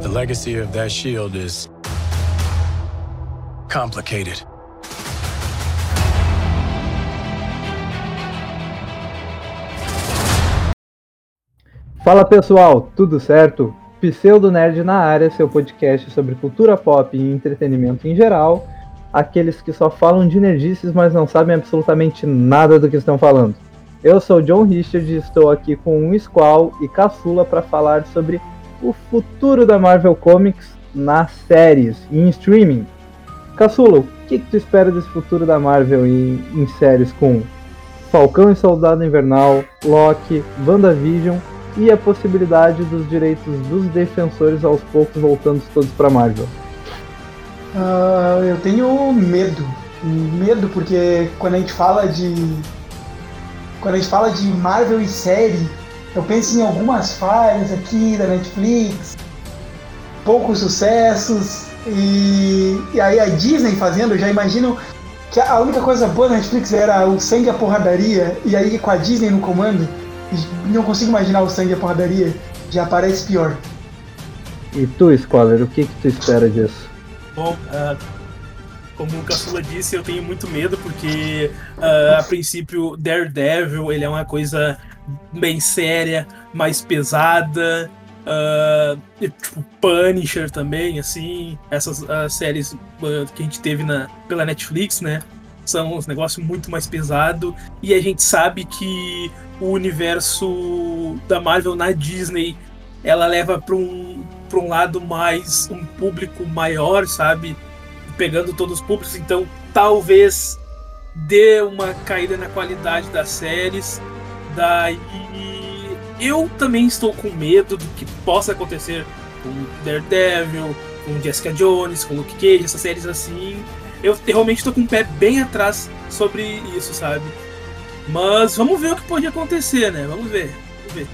The legacy of that shield is complicated. Fala pessoal, tudo certo? Pseudo Nerd na área, seu podcast sobre cultura pop e entretenimento em geral. Aqueles que só falam de nerdices, mas não sabem absolutamente nada do que estão falando. Eu sou John Richard e estou aqui com um Squall e Caçula para falar sobre o futuro da Marvel Comics nas séries e em streaming. Caçula, o que, que tu espera desse futuro da Marvel em, em séries com Falcão e Soldado Invernal, Loki, WandaVision e a possibilidade dos direitos dos defensores aos poucos voltando todos para Marvel? Uh, eu tenho medo. Medo porque quando a gente fala de. Quando a gente fala de Marvel e série, eu penso em algumas falhas aqui da Netflix, poucos sucessos, e, e aí a Disney fazendo, eu já imagino que a única coisa boa da Netflix era o sangue e a porradaria, e aí com a Disney no comando, não consigo imaginar o sangue e a porradaria, já parece pior. E tu, Scholar, o que, que tu espera disso? Bom, uh, como o Caçula disse, eu tenho muito medo porque, uh, a princípio, Daredevil ele é uma coisa bem séria, mais pesada. Uh, tipo Punisher também, assim, essas uh, séries uh, que a gente teve na, pela Netflix, né? São uns negócios muito mais pesados. E a gente sabe que o universo da Marvel na Disney ela leva para um, pra um lado mais um público maior, sabe? Pegando todos os públicos, então talvez dê uma caída na qualidade das séries. Daí eu também estou com medo do que possa acontecer com Daredevil, com Jessica Jones, com Luke Cage, essas séries assim. Eu realmente estou com o pé bem atrás sobre isso, sabe? Mas vamos ver o que pode acontecer, né? Vamos ver. Vamos ver.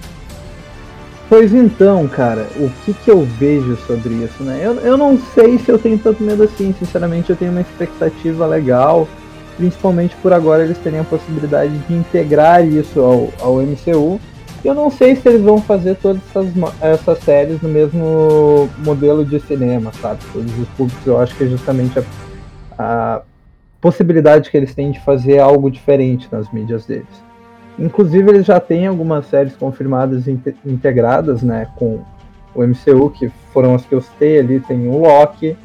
Pois então, cara, o que, que eu vejo sobre isso, né? Eu, eu não sei se eu tenho tanto medo assim, sinceramente eu tenho uma expectativa legal, principalmente por agora eles terem a possibilidade de integrar isso ao, ao MCU. Eu não sei se eles vão fazer todas essas, essas séries no mesmo modelo de cinema, sabe? Todos os públicos, eu acho que é justamente a, a possibilidade que eles têm de fazer algo diferente nas mídias deles. Inclusive, eles já têm algumas séries confirmadas integradas né, com o MCU, que foram as que eu citei ali. Tem o Loki,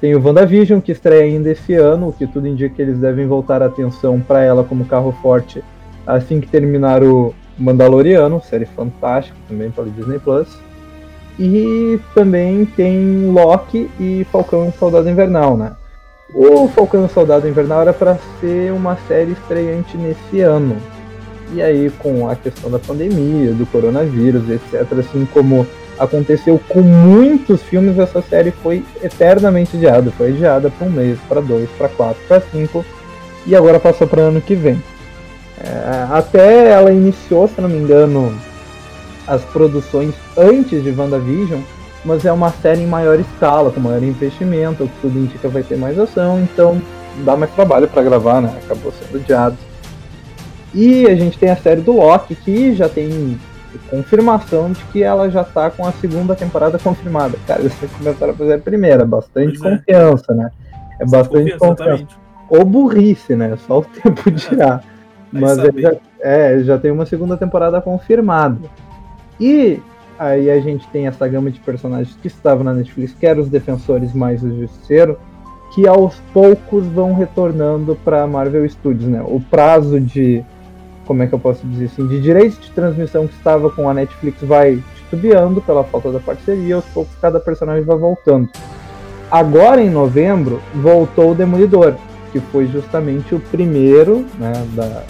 tem o WandaVision, que estreia ainda esse ano, o que tudo indica que eles devem voltar a atenção para ela como carro forte assim que terminar o Mandaloriano, série fantástica também pela Disney Plus. E também tem Loki e Falcão Soldado Invernal, né? O Falcão Soldado Invernal era para ser uma série estreante nesse ano, e aí, com a questão da pandemia, do coronavírus, etc., assim como aconteceu com muitos filmes, essa série foi eternamente adiada. Foi adiada para um mês, para dois, para quatro, para cinco, e agora passou para ano que vem. É, até ela iniciou, se não me engano, as produções antes de WandaVision, mas é uma série em maior escala, com maior investimento, o que tudo indica vai ter mais ação, então dá mais trabalho para gravar, né? Acabou sendo adiado. E a gente tem a série do Loki, que já tem confirmação de que ela já tá com a segunda temporada confirmada. Cara, eles começaram a fazer a primeira, bastante pois é. confiança, é. né? É bastante confiança. Ou burrice, né? Só o tempo dirá. Mas já, é, já tem uma segunda temporada confirmada. E aí a gente tem essa gama de personagens que estavam na Netflix, que eram os defensores mais o justiceiro, que aos poucos vão retornando para Marvel Studios, né? O prazo de como é que eu posso dizer assim, de direitos de transmissão que estava com a Netflix vai titubeando pela falta da parceria, aos poucos cada personagem vai voltando. Agora em novembro voltou o Demolidor, que foi justamente o primeiro né, da,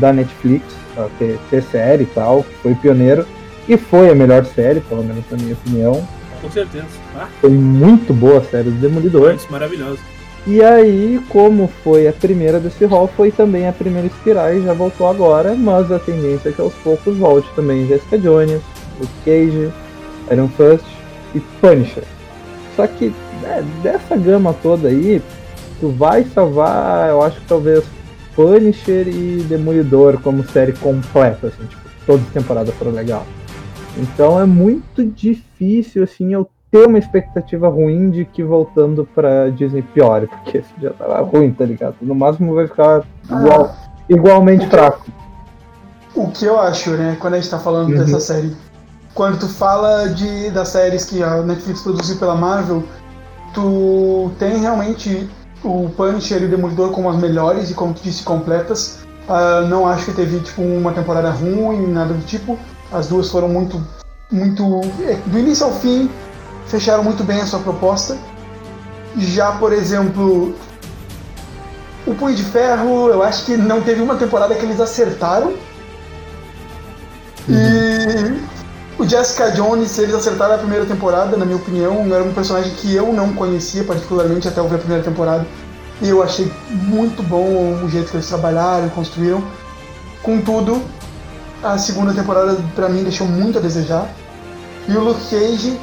da Netflix a ter, ter série e tal, que foi pioneiro, e foi a melhor série, pelo menos na minha opinião. Com certeza. Ah. Foi muito boa a série do Demolidor. Isso, maravilhoso. E aí, como foi a primeira desse rol, foi também a primeira espiral e já voltou agora, mas a tendência é que aos poucos volte também Jessica Jones, Luke Cage, Iron Fist e Punisher. Só que né, dessa gama toda aí, tu vai salvar, eu acho que talvez Punisher e Demolidor como série completa, assim, tipo, todas as temporadas foram legal. Então é muito difícil, assim, eu ter uma expectativa ruim de que voltando pra Disney piore, porque já tava ruim, tá ligado? No máximo vai ficar igual, igualmente O fraco. O que eu acho, né, quando a gente tá falando Uhum. dessa série. Quando tu fala de, das séries que a Netflix produziu pela Marvel, tu tem realmente o Punisher e o Demolidor como as melhores e, como tu disse, completas. Ah, não acho que teve, tipo, uma temporada ruim, nada do tipo. As duas foram muito, muito... é, Do início ao fim, fecharam muito bem a sua proposta. Já, por exemplo, o Punho de Ferro, eu acho que não teve uma temporada que eles acertaram. E o Jessica Jones, eles acertaram a primeira temporada, na minha opinião, era um personagem que eu não conhecia particularmente até eu ver a primeira temporada. E eu achei muito bom o jeito que eles trabalharam, construíram. Contudo, a segunda temporada pra mim deixou muito a desejar. E o Luke Cage,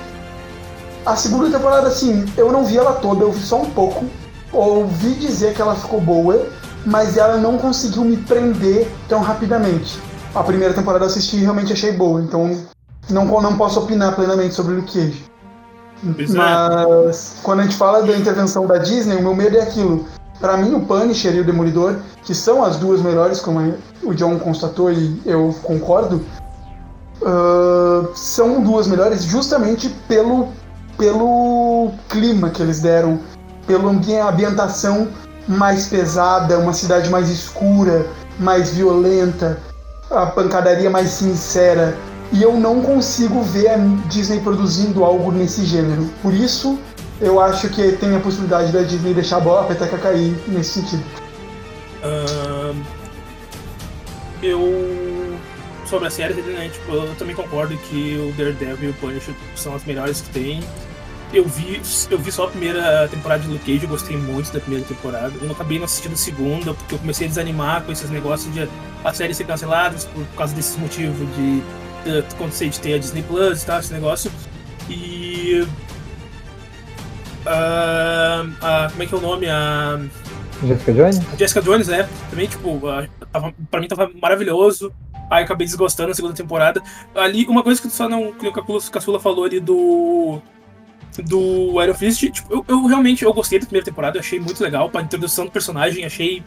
a segunda temporada, assim, eu não vi ela toda, eu vi só um pouco. Ouvi dizer que ela ficou boa, mas ela não conseguiu me prender tão rapidamente. A primeira temporada eu assisti e realmente achei boa, então não, não posso opinar plenamente sobre o Luke Cage. Pois é. Mas quando a gente fala da intervenção da Disney, o meu medo é aquilo. Pra mim, o Punisher e o Demolidor, que são as duas melhores, como o John constatou e eu concordo, ah, são duas melhores justamente pelo, pelo clima que eles deram, pela ambi- ambientação mais pesada, uma cidade mais escura, mais violenta, a pancadaria mais sincera. E eu não consigo ver a Disney produzindo algo nesse gênero. Por isso, eu acho que tem a possibilidade da Disney deixar a bola a peteca cair nesse sentido. Ahn, eu. Sobre a série, né, tipo, eu também concordo que o Daredevil e o Punisher são as melhores que tem. Eu vi, eu vi só a primeira temporada de Luke Cage, eu gostei muito da primeira temporada. Eu não acabei não assistindo a segunda, porque eu comecei a desanimar com esses negócios de a série ser cancelada por causa desses motivos de uh, acontecer de ter a Disney Plus e tal, esse negócio. E. ah, ah, como é que é o nome? A. Jessica Jones? Jessica Jones, né? Também, tipo, ah, tava, pra mim tava maravilhoso. Aí eu acabei desgostando na segunda temporada. Ali, uma coisa que só não. Que o Caçula falou ali do. Do Iron Fist, tipo, eu, eu realmente eu gostei da primeira temporada, eu achei muito legal. Pra introdução do personagem, achei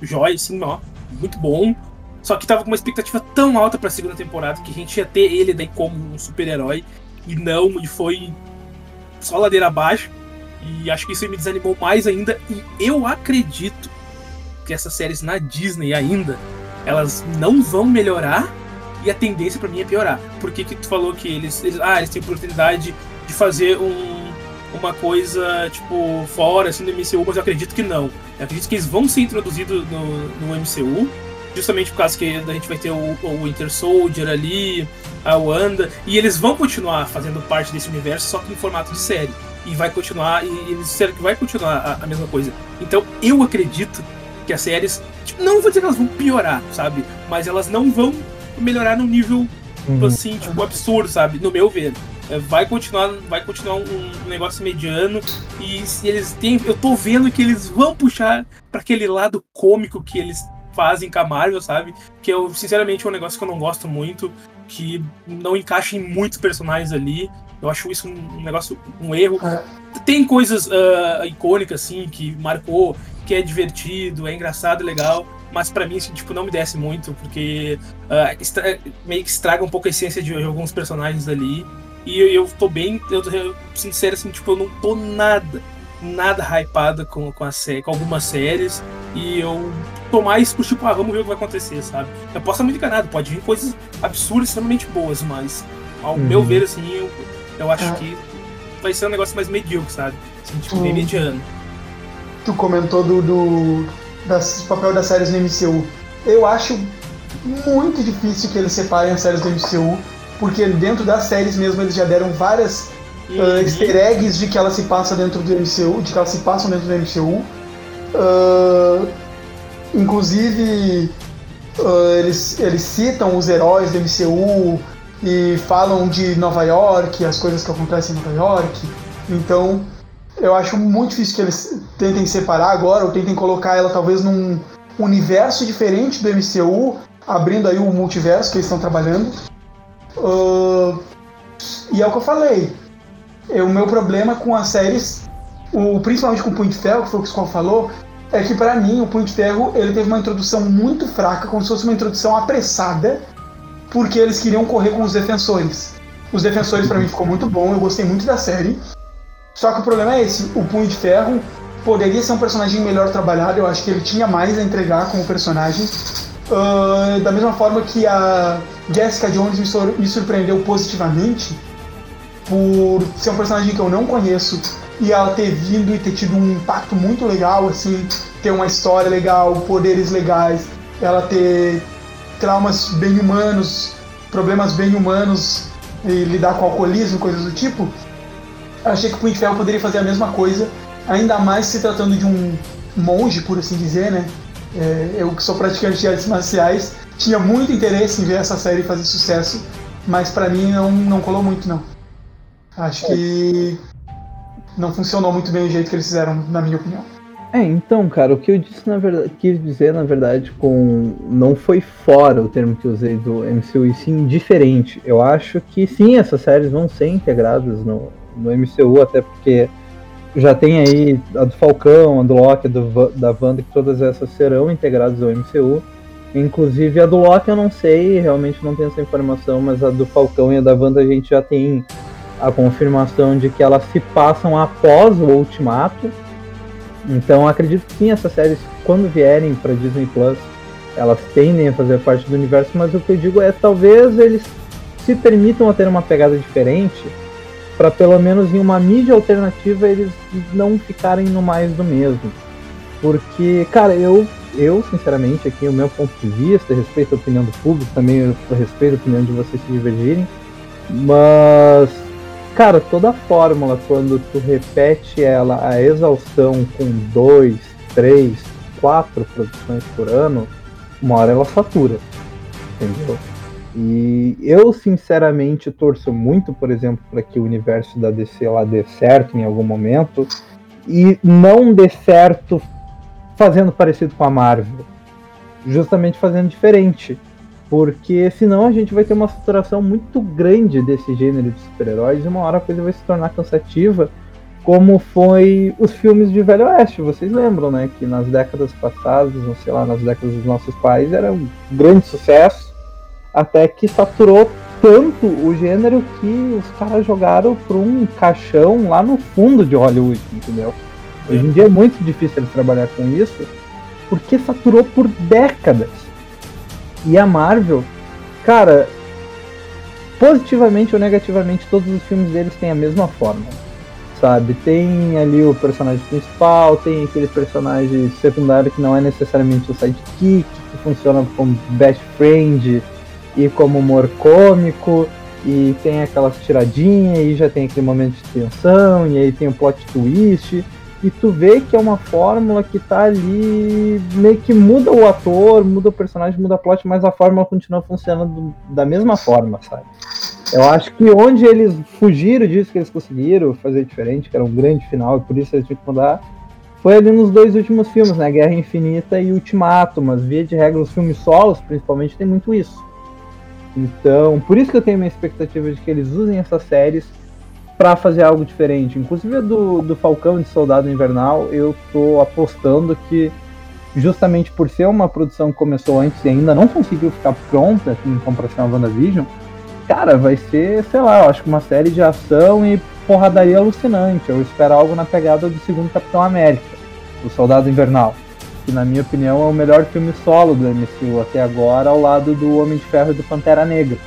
jóia, assim, ó, muito bom. Só que tava com uma expectativa tão alta pra segunda temporada que a gente ia ter ele daí como um super-herói. E não, e foi só ladeira abaixo. E acho que isso me desanimou mais ainda. E eu acredito que essas séries na Disney ainda, elas não vão melhorar e a tendência pra mim é piorar. Por que que tu falou que eles, eles ah, eles têm oportunidade de fazer um, uma coisa, tipo, fora, assim, do MCU, mas eu acredito que não. Eu acredito que eles vão ser introduzidos no, no MCU, justamente por causa que a gente vai ter o, o Winter Soldier ali, a Wanda, e eles vão continuar fazendo parte desse universo, só que em formato de série. E vai continuar, e eles disseram que vai continuar a, a mesma coisa. Então eu acredito que as séries, tipo, não vou dizer que elas vão piorar, sabe? Mas elas não vão melhorar num nível Uhum. assim, tipo, absurdo, sabe? No meu ver. É, Vai continuar, vai continuar um, um negócio mediano e se eles têm, eu tô vendo que eles vão puxar pra aquele lado cômico que eles fazem com a Marvel, sabe? Que eu, sinceramente, é um negócio que eu não gosto muito, que não encaixa em muitos personagens ali. Eu acho isso um, negócio, um erro. É. Tem coisas ah, icônicas, assim, que marcou, que é divertido, é engraçado, legal, mas pra mim, assim, tipo, não me desce muito, porque ah, estra- meio que estraga um pouco a essência de alguns personagens ali. E eu, eu tô bem, eu tô eu, sincero, assim, tipo, eu não tô nada, nada hypada com, com, a sé com algumas séries. E eu tô mais por tipo, ah, vamos ver o que vai acontecer, sabe? Eu posso estar muito enganado, pode vir coisas absurdas, extremamente boas, mas ao Uhum. meu ver, assim, eu, eu acho É. que vai ser um negócio mais medíocre, sabe? Assim, tipo, bem Uhum. mediano. Tu comentou do, do das, papel das séries no MCU. Eu acho muito difícil que eles separem as séries do MCU, porque dentro das séries mesmo eles já deram várias uh, easter eggs de que elas se passam dentro do MCU, de que elas se passam dentro do MCU. Uh, inclusive, uh, eles, eles citam os heróis do MCU e falam de Nova York, as coisas que acontecem em Nova York. Então, eu acho muito difícil que eles tentem separar agora, ou tentem colocar ela talvez num universo diferente do MCU, abrindo aí o multiverso que eles estão trabalhando. Uh, e é o que eu falei. é, o meu problema com as séries, o, principalmente com o Punho de Ferro, que foi o que o Skull falou, é que para mim o Punho de Ferro ele teve uma introdução muito fraca, como se fosse uma introdução apressada, porque eles queriam correr com os defensores. Os defensores para mim ficou muito bom, eu gostei muito da série. Só que o problema é esse, o Punho de Ferro poderia ser um personagem melhor trabalhado, eu acho que ele tinha mais a entregar como personagem. Uh, da mesma forma que a Jessica Jones me, me surpreendeu positivamente por ser um personagem que eu não conheço e ela ter vindo e ter tido um impacto muito legal, assim, ter uma história legal, poderes legais, ela ter traumas bem humanos, problemas bem humanos e lidar com alcoolismo, coisas do tipo. Achei que o Punho de Ferro poderia fazer a mesma coisa, ainda mais se tratando de um monge, por assim dizer, né? É, eu que sou praticante de artes marciais, tinha muito interesse em ver essa série fazer sucesso, mas para mim não, não colou muito, não. Acho que não funcionou muito bem o jeito que eles fizeram, na minha opinião. É, então, cara, o que eu disse na verdade, quis dizer na verdade com não foi fora o termo que eu usei do MCU e sim diferente. Eu acho que sim, essas séries vão ser integradas no, no MCU, até porque já tem aí a do Falcão, a do Loki, a do, da Wanda, que todas essas serão integradas ao MCU. Inclusive a do Loki eu não sei, realmente não tenho essa informação, mas a do Falcão e a da Wanda a gente já tem a confirmação de que elas se passam após o Ultimato. Então acredito que sim, essas séries, quando vierem para Disney Plus, elas tendem a fazer parte do universo, mas o que eu digo é talvez eles se permitam a ter uma pegada diferente, para pelo menos em uma mídia alternativa eles não ficarem no mais do mesmo. Porque, cara, eu, eu sinceramente, aqui o meu ponto de vista, respeito a opinião do público, também respeito a opinião de vocês se divergirem, mas Cara, toda fórmula, quando tu repete ela a exaustão com dois, três, quatro produções por ano, uma hora ela satura. Entendeu? E eu, sinceramente, torço muito, por exemplo, para que o universo da DC lá dê certo em algum momento e não dê certo fazendo parecido com a Marvel. Justamente fazendo diferente. Porque senão a gente vai ter uma saturação muito grande desse gênero de super-heróis e uma hora a coisa vai se tornar cansativa, como foi os filmes de Velho Oeste. Vocês lembram, né? Que nas décadas passadas, não sei lá, nas décadas dos nossos pais, era um grande sucesso, até que saturou tanto o gênero que os caras jogaram para um caixão lá no fundo de Hollywood, entendeu? Hoje em dia é muito difícil trabalhar com isso, porque saturou por décadas. E a Marvel, cara, positivamente ou negativamente, todos os filmes deles têm a mesma forma. Sabe? Tem ali o personagem principal, tem aquele personagem secundário que não é necessariamente o sidekick, que funciona como best friend e como humor cômico, e tem aquelas tiradinhas, e já tem aquele momento de tensão, e aí tem o plot twist e tu vê que é uma fórmula que tá ali, meio que muda o ator, muda o personagem, muda a plot, mas a fórmula continua funcionando da mesma forma, sabe? Eu acho que onde eles fugiram disso que eles conseguiram fazer diferente, que era um grande final, e por isso eles tinham que mudar, foi ali nos dois últimos filmes, né? Guerra Infinita e Ultimato, mas via de regra os filmes solos, principalmente, tem muito isso. Então, por isso que eu tenho minha expectativa de que eles usem essas séries para fazer algo diferente. Inclusive do, do Falcão de Soldado Invernal, eu tô apostando que justamente por ser uma produção que começou antes e ainda não conseguiu ficar pronta em comparação a WandaVision, cara, vai ser, sei lá, eu acho que uma série de ação e porradaria alucinante. Eu espero algo na pegada do segundo Capitão América, o Soldado Invernal, que na minha opinião é o melhor filme solo do MCU até agora, ao lado do Homem de Ferro e do Pantera Negra.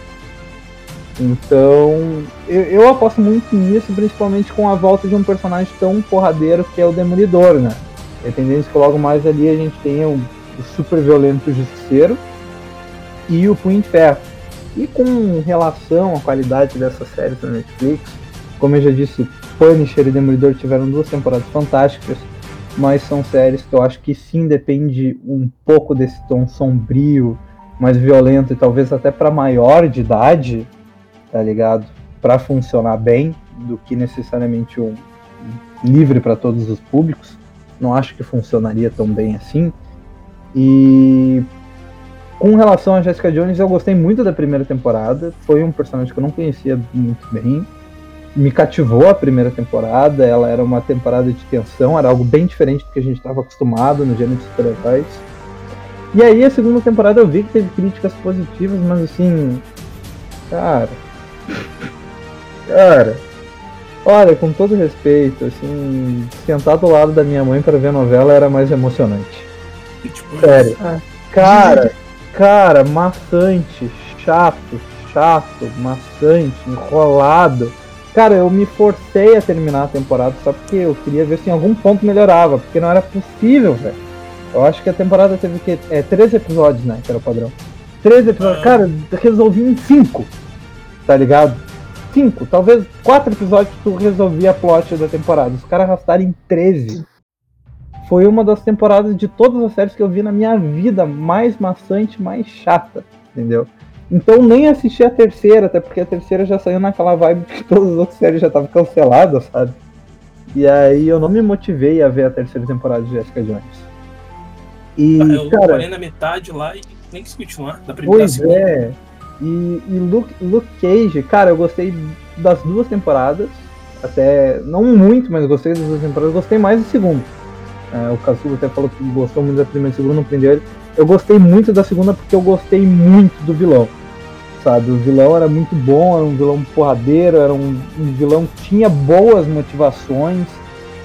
Então, eu, eu, aposto muito nisso, principalmente com a volta de um personagem tão porradeiro que é o Demolidor, né? É tendência que logo mais ali a gente tenha o, o super violento Justiceiro e o Punho de Ferro. E com relação à qualidade dessas séries da Netflix, como eu já disse, Punisher e Demolidor tiveram duas temporadas fantásticas, mas são séries que eu acho que sim depende um pouco desse tom sombrio, mais violento e talvez até para maior de idade, tá ligado? Para funcionar bem, do que necessariamente um livre para todos os públicos. Não acho que funcionaria tão bem assim. E com relação a Jessica Jones, eu gostei muito da primeira temporada. Foi um personagem que eu não conhecia muito bem. Me cativou a primeira temporada, ela era uma temporada de tensão, era algo bem diferente do que a gente estava acostumado no gênero de super-heróis. E aí a segunda temporada eu vi que teve críticas positivas, mas assim. Cara. Cara. Olha, com todo respeito, assim, sentar do lado da minha mãe para ver novela era mais emocionante. Tipo, Sério. Ah. Cara, cara, maçante, chato, chato, maçante, enrolado. Cara, eu me forcei a terminar a temporada só porque eu queria ver se em algum ponto melhorava, porque não era possível, velho. Eu acho que a temporada teve o quê? É, 13 episódios, né? Que era o padrão. 13 episódios. Ah. Cara, resolvi em 5. Tá ligado? 5. Talvez 4 episódios tu resolvia a plot da temporada. Os caras arrastaram em 13. Foi uma das temporadas de todas as séries que eu vi na minha vida mais maçante, mais chata. Entendeu? Então nem assisti a terceira, até porque a terceira já saiu naquela vibe que todas as outras séries já estavam canceladas, sabe? E aí eu não me motivei a ver a terceira temporada de Jessica Jones. E, eu cara, parei na metade lá e nem quis continuar. Da primeira Pois segunda. é. E, e Luke, Luke Cage, cara, eu gostei das duas temporadas. Até, não muito, mas gostei das duas temporadas. Gostei mais da segunda. É, o Kazuo até falou que gostou muito da primeira e segunda, não prendeu ele. Eu gostei muito da segunda porque eu gostei muito do vilão. Sabe, o vilão era muito bom, era um vilão porradeiro, era um, um vilão que tinha boas motivações,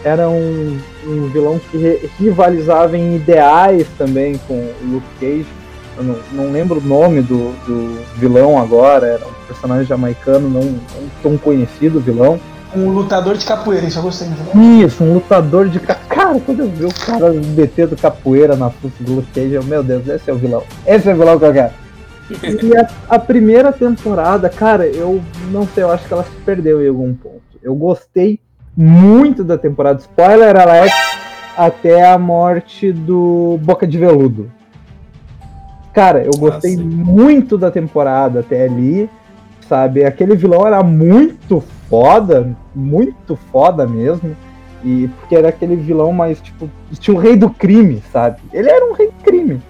era um, um vilão que ri- rivalizava em ideais também com o Luke Cage eu não, não lembro o nome do, do vilão agora, era um personagem jamaicano não, não tão conhecido, vilão. Um lutador de capoeira, isso eu gostei. Né? Isso, um lutador de ca- cara, quando eu vi o cara metendo capoeira na fuça do Luke Cage, eu, meu Deus, esse é o vilão. Esse é o vilão que eu quero. E a, a primeira temporada, cara, eu não sei, eu acho que ela se perdeu em algum ponto. Eu gostei muito da temporada. Spoiler alert, até a morte do Boca de Veludo. Cara, eu gostei sim. muito da temporada até ali, sabe? Aquele vilão era muito foda, muito foda mesmo. E porque era aquele vilão mais, tipo, tinha o rei do crime, sabe? Ele era um rei do crime.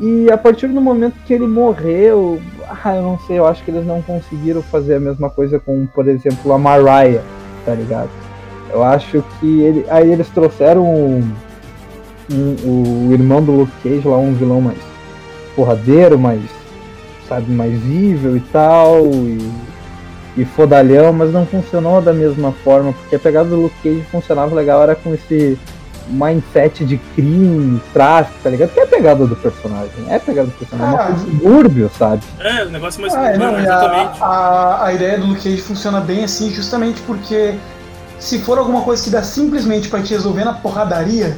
E a partir do momento que ele morreu, ah, eu não sei, eu acho que eles não conseguiram fazer a mesma coisa com, por exemplo, a Mariah, tá ligado? Eu acho que ele, aí eles trouxeram um, um- o irmão do Luke Cage lá, um vilão mais porradeiro, mais, sabe, mais evil e tal, e, e fodalhão, mas não funcionou da mesma forma, porque a pegada do Luke Cage funcionava legal, era com esse mindset de crime, tráfico, tá ligado? Que é a pegada do personagem, é a pegada do personagem, é Ah, uma coisa subúrbio, sabe? É, o negócio mais Ah, é, não, exatamente. a, a, a ideia do Luke Cage funciona bem assim, justamente porque se for alguma coisa que dá simplesmente pra te resolver na porradaria,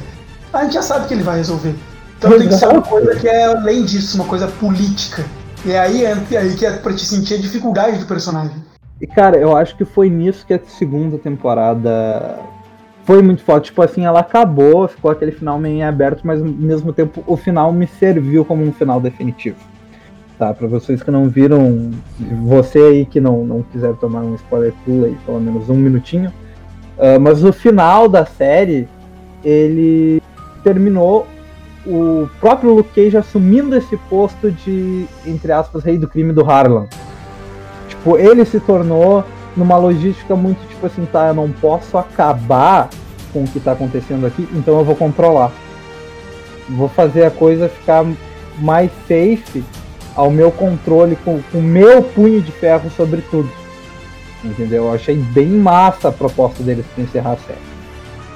a gente já sabe que ele vai resolver. Então tem que ser uma coisa que é além disso, uma coisa política. E aí é é aí que é pra te sentir a dificuldade do personagem. E cara, eu acho que foi nisso que a segunda temporada foi muito forte. Tipo assim, ela acabou, ficou aquele final meio aberto, mas ao mesmo tempo o final me serviu como um final definitivo. Tá, pra vocês que não viram, você aí que não, não quiser tomar um spoiler pula aí, pelo menos um minutinho. ah, mas o final da série, ele terminou o próprio Luke Cage assumindo esse posto de, entre aspas, rei do crime do Harlem. Tipo, ele se tornou numa logística muito tipo assim, tá, eu não posso acabar com o que tá acontecendo aqui, então eu vou controlar. Vou fazer a coisa ficar mais safe ao meu controle, com o meu punho de ferro sobre tudo. Entendeu? Eu achei bem massa a proposta deles pra encerrar a série.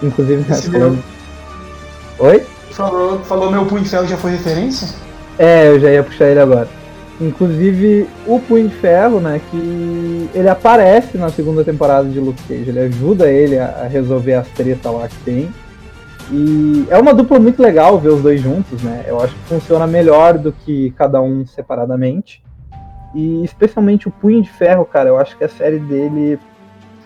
Inclusive, né, falando... Oi? Falou, falou meu punho de ferro já foi referência? É, eu já ia puxar ele agora. Inclusive, o Punho de Ferro, né, que ele aparece na segunda temporada de Luke Cage, ele ajuda ele a, resolver as tretas lá que tem. E é uma dupla muito legal ver os dois juntos, né? Eu acho que funciona melhor do que cada um separadamente. E especialmente o Punho de Ferro, cara, eu acho que a série dele.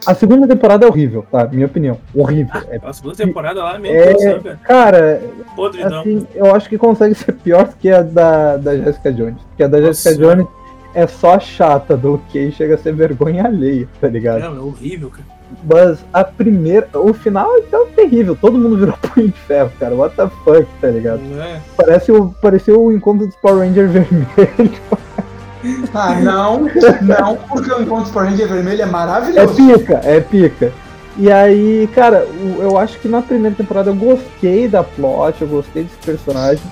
A segunda temporada é horrível, tá? Minha opinião. Horrível. É, A segunda temporada lá, É, do céu, cara. cara, Podridão. assim, eu acho que consegue ser pior que a da, da Jessica Jones. Porque a da Nossa. Jessica Jones é só chata, do que chega a ser vergonha alheia, tá ligado? Não, é horrível, cara. Mas a primeira, o final é tão terrível, todo mundo virou punho de ferro, cara. What the fuck, tá ligado? É? Parece o, parecia o encontro dos Power Rangers vermelho. Ah, não, não, porque o Encontro Power Ranger Vermelho é É maravilhoso. pica, é pica. E aí, cara, eu acho que na primeira temporada eu gostei da plot, eu gostei desse personagem,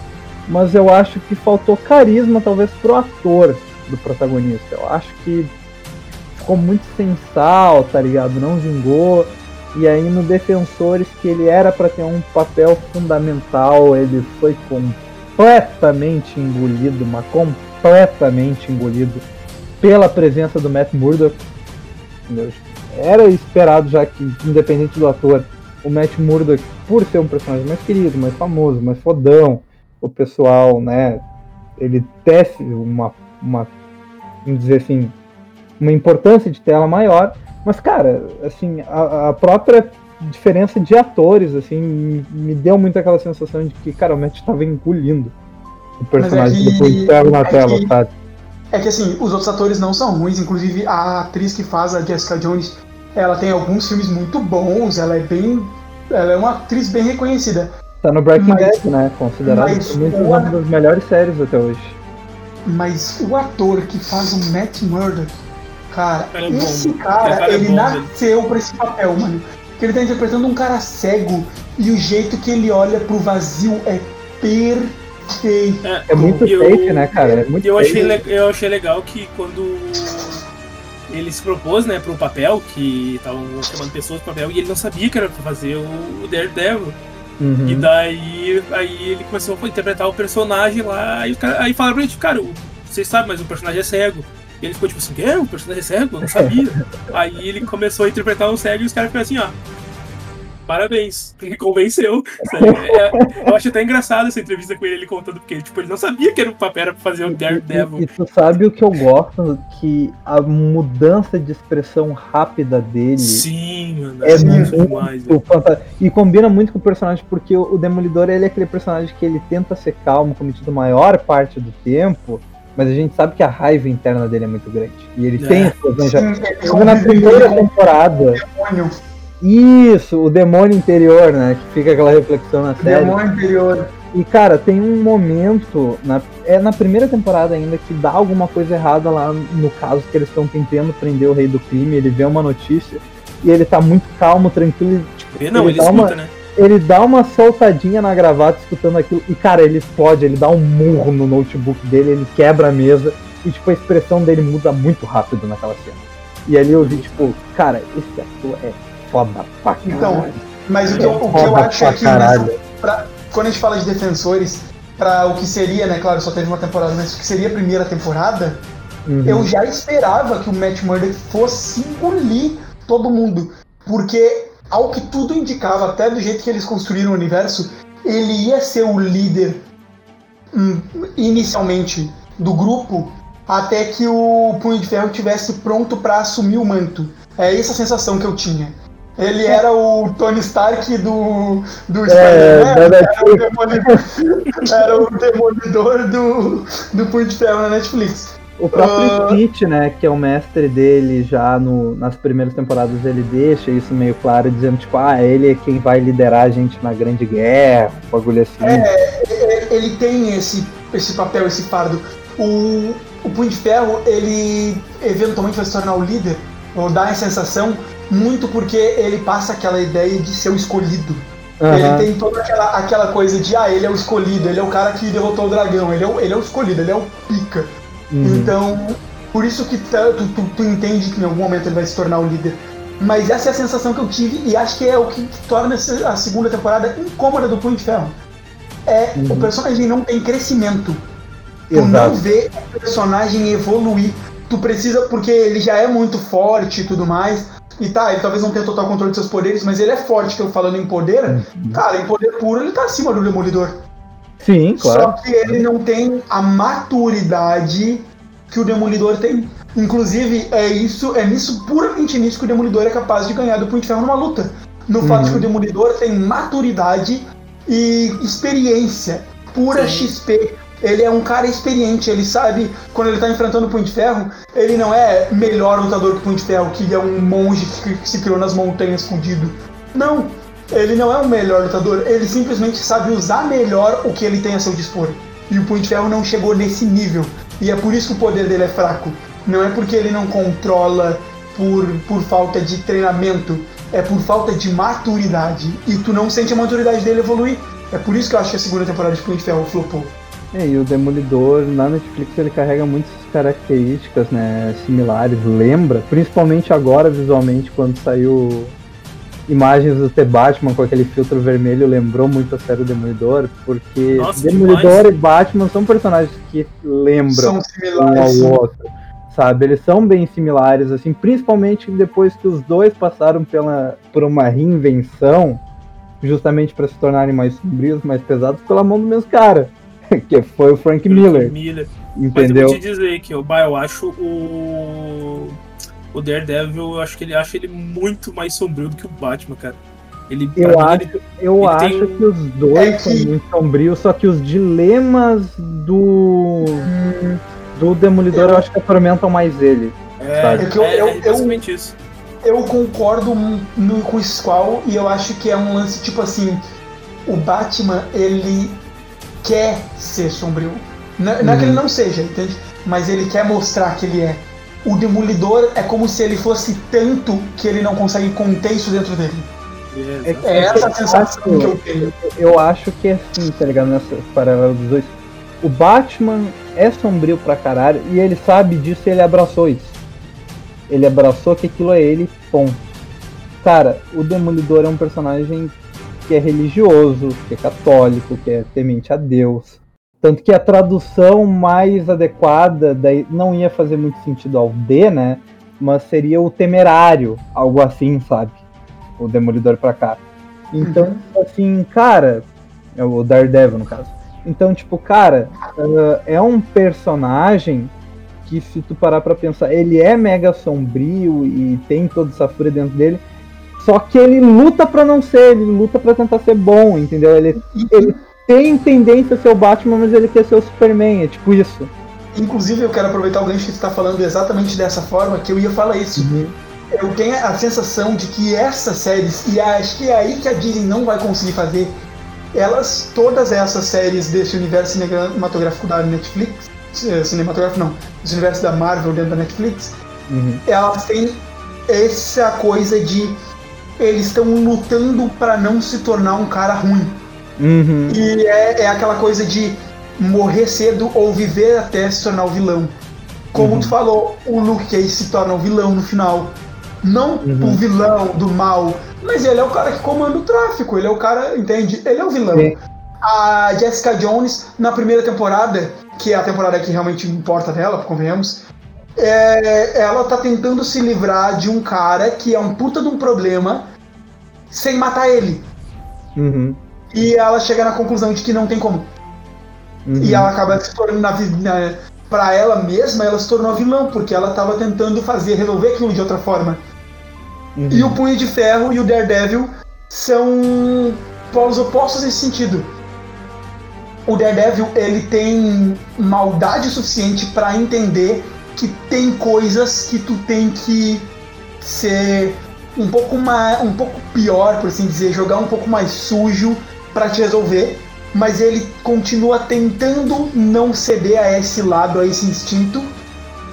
mas eu acho que faltou carisma, talvez, pro ator do protagonista. Eu acho que ficou muito sem sal, tá ligado? Não vingou. E aí no Defensores, que ele era pra ter um papel fundamental, ele foi completamente engolido, mas completamente engolido pela presença do Matt Murdock. Era esperado já que, independente do ator, o Matt Murdock, por ser um personagem mais querido, mais famoso, mais fodão, o pessoal, né, ele tece uma, uma vamos dizer assim, uma importância de tela maior, mas cara, assim, a, a própria diferença de atores, assim, me, me deu muito aquela sensação de que, cara, o Matt estava engolindo o personagem que- depois de pego na é tela, que- sabe? É que assim, os outros atores não são ruins, inclusive a atriz que faz a Jessica Jones, ela tem alguns filmes muito bons, ela é bem. Ela é uma atriz bem reconhecida. Tá no Breaking Mas- Bad, né? Considerado uma das melhores séries até hoje. Mas o ator que faz o Matt Murdock, cara, é cara, Esse cara é ele bom, nasceu pra esse papel, mano. Porque ele tá interpretando um cara cego e o jeito que ele olha pro vazio é perfeito. É muito eu- fake, né, cara? É muito eu achei, eu achei legal que quando ele se propôs, né, pro papel, que estavam chamando pessoas pro papel, e ele não sabia que era pra fazer o Daredevil. Uhum. E daí aí ele começou a interpretar o personagem lá, e cara, aí falaram pra ele, cara, o- vocês sabem, mas o personagem é cego. E ele ficou tipo assim, é, o personagem é cego? Eu não sabia. aí ele começou a interpretar o cego e os caras ficaram assim, ó. Parabéns, me convenceu. sabe? É, eu acho até engraçado essa entrevista com ele, ele contando, porque tipo, ele não sabia que era o papel era pra fazer o E, Daredevil. e tu sabe o que eu gosto? Que a mudança de expressão rápida dele Sim, mano. é sim, muito demais. fanta- E combina muito com o personagem, porque o Demolidor ele é aquele personagem que ele tenta ser calmo, cometido a maior parte do tempo, mas a gente sabe que a raiva interna dele é muito grande. E ele É. tem explosões já. Na primeira temporada, isso, o demônio interior, né? Que fica aquela reflexão na o série. demônio interior. E cara, tem um momento, na, é na primeira temporada ainda, que dá alguma coisa errada lá no caso que eles estão tentando prender o rei do crime, ele vê uma notícia e ele tá muito calmo, tranquilo, e, tipo, Vê, Não, ele ele dá escuta, uma- né? ele dá uma soltadinha na gravata escutando aquilo, e cara, ele explode, ele dá um murro no notebook dele, ele quebra a mesa, e tipo, a expressão dele muda muito rápido naquela cena. E ali eu vi, tipo, cara, esse ator é foda pra caralho. Então, mas o que eu, o que eu acho é que pra- quando a gente fala de defensores, para o que seria, né? Claro, só teve uma temporada, mas o que seria a primeira temporada, Uhum. eu já esperava que o Matt Murdock fosse engolir todo mundo. Porque, ao que tudo indicava, até do jeito que eles construíram o universo, ele ia ser o líder hum, inicialmente do grupo até que o Punho de Ferro tivesse pronto para assumir o manto. É essa a sensação que eu tinha. Ele era o Tony Stark do, do É, Spider-Man, da era, o demolidor, era o demolidor do, do Punho de Ferro na Netflix. O próprio Ah. Stitch, né, que é o mestre dele já no, nas primeiras temporadas, ele deixa isso meio claro, dizendo, tipo, ah, ele é quem vai liderar a gente na Grande Guerra, um bagulho assim. É, ele tem esse, esse papel, esse fardo. O, o Punho de Ferro, ele eventualmente vai se tornar o líder, ou dá a sensação, muito porque ele passa aquela ideia de ser o escolhido. Aham. Ele tem toda aquela, aquela coisa de, ah, ele é o escolhido, ele é o cara que derrotou o dragão, ele é o, ele é o escolhido, ele é o pica. Uhum. Então, por isso que tá- tu, tu, tu entende que em algum momento ele vai se tornar o líder. Mas essa é a sensação que eu tive e acho que é o que torna a segunda temporada incômoda do Punho de Ferro. É, Uhum. o personagem não tem crescimento. Tu não Exato. vê o personagem evoluir. Tu precisa, porque ele já é muito forte e tudo mais. E tá, ele talvez não tenha total controle de seus poderes, mas ele é forte, que eu falando em poder, Uhum. cara, em poder puro ele tá acima do Demolidor. Sim, claro. Só que ele não tem a maturidade que o Demolidor tem. Inclusive, é isso, é nisso, puramente nisso que o Demolidor é capaz de ganhar do Punho de Ferro numa luta. No Uhum. fato de que o Demolidor tem maturidade e experiência. Pura Sim. XP. Ele é um cara experiente, ele sabe, quando ele tá enfrentando o Punho de Ferro, ele não é melhor lutador que o Punho de Ferro, que é um monge que, se criou nas montanhas fudido. Não, ele não é o melhor lutador, ele simplesmente sabe usar melhor o que ele tem a seu dispor. E o Punho de Ferro não chegou nesse nível. E é por isso que o poder dele é fraco. Não é porque ele não controla por, por falta de treinamento, é por falta de maturidade. E tu não sente a maturidade dele evoluir. É por isso que eu acho que a segunda temporada de Punho de Ferro flopou. É, e o Demolidor na Netflix ele carrega muitas características né, similares, lembra, principalmente agora visualmente, quando saiu imagens do The Batman com aquele filtro vermelho, lembrou muito a série Demolidor, porque Nossa, Demolidor demais. e Batman são personagens que lembram São um ao outro, sabe? Eles são bem similares, assim, principalmente depois que os dois passaram pela, por uma reinvenção, justamente para se tornarem mais sombrios, mais pesados, pela mão do mesmo cara, que foi o Frank Miller, Miller. Mas eu entendeu? vou te dizer que eu, bah, eu acho o. O Daredevil, eu acho que ele acha ele muito mais sombrio do que o Batman, cara. Ele, Eu acho, ele- eu ele acho tem que os dois É que- são muito sombrios, só que os dilemas do do Demolidor eu acho que atormentam mais ele. é, sabe? É que eu- é, eu- é basicamente isso. Eu concordo no, com o Squall e eu acho que é um lance tipo assim: o Batman ele quer ser sombrio. Não, não é que ele Uhum. não seja, entende? Mas ele quer mostrar que ele é. O Demolidor é como se ele fosse tanto que ele não consegue conter isso dentro dele. É, É- essa a eu sensação acho- que eu tenho. Eu acho que é assim, tá ligado? Nessa paralela dos dois. O Batman é sombrio pra caralho e ele sabe disso e ele abraçou isso. Ele abraçou que aquilo é ele, ponto. Cara, o Demolidor é um personagem que é religioso, que é católico, que é temente a Deus. Tanto que a tradução mais adequada daí não ia fazer muito sentido ao D, né? Mas seria o temerário, algo assim, sabe? O Demolidor pra cá. Então, assim, cara, é o Daredevil no caso. Então, tipo, cara, ah, é um personagem que se tu parar pra pensar, ele é mega sombrio e tem toda essa fúria dentro dele. Só que ele luta pra não ser, ele luta pra tentar ser bom, entendeu? Ele, ele tem tendência a ser o Batman, mas ele quer ser o Superman, é tipo isso. Inclusive, eu quero aproveitar o gancho que você está falando exatamente dessa forma, que eu ia falar isso. Eu tenho a sensação de que essas séries, e acho que é aí que a Disney não vai conseguir fazer, elas, todas essas séries desse universo cinematográfico da Netflix, eh, cinematográfico não, esse universo da Marvel dentro da Netflix, Uhum. elas têm essa coisa de eles estão lutando para não se tornar um cara ruim. Uhum. E é, é aquela coisa de morrer cedo ou viver até se tornar o vilão. Como Uhum. tu falou, o Luke Cage se torna o vilão no final. Não Uhum. o vilão do mal, mas ele é o cara que comanda o tráfico, ele é o cara, entende? Ele é o vilão. Sim. A Jessica Jones, na primeira temporada, que é a temporada que realmente importa dela, convenhamos, é, ela tá tentando se livrar de um cara que é um puta de um problema sem matar ele. Uhum. E ela chega na conclusão de que não tem como. Uhum. E ela acaba se tornando na, na, pra ela mesma, ela se tornou vilã, porque ela tava tentando fazer, resolver aquilo de outra forma. Uhum. E o Punho de Ferro e o Daredevil são polos opostos nesse sentido. O Daredevil, ele tem maldade suficiente pra entender que tem coisas que tu tem que ser um pouco mais, um pouco pior, por assim dizer, jogar um pouco mais sujo pra te resolver, mas ele continua tentando não ceder a esse lado, a esse instinto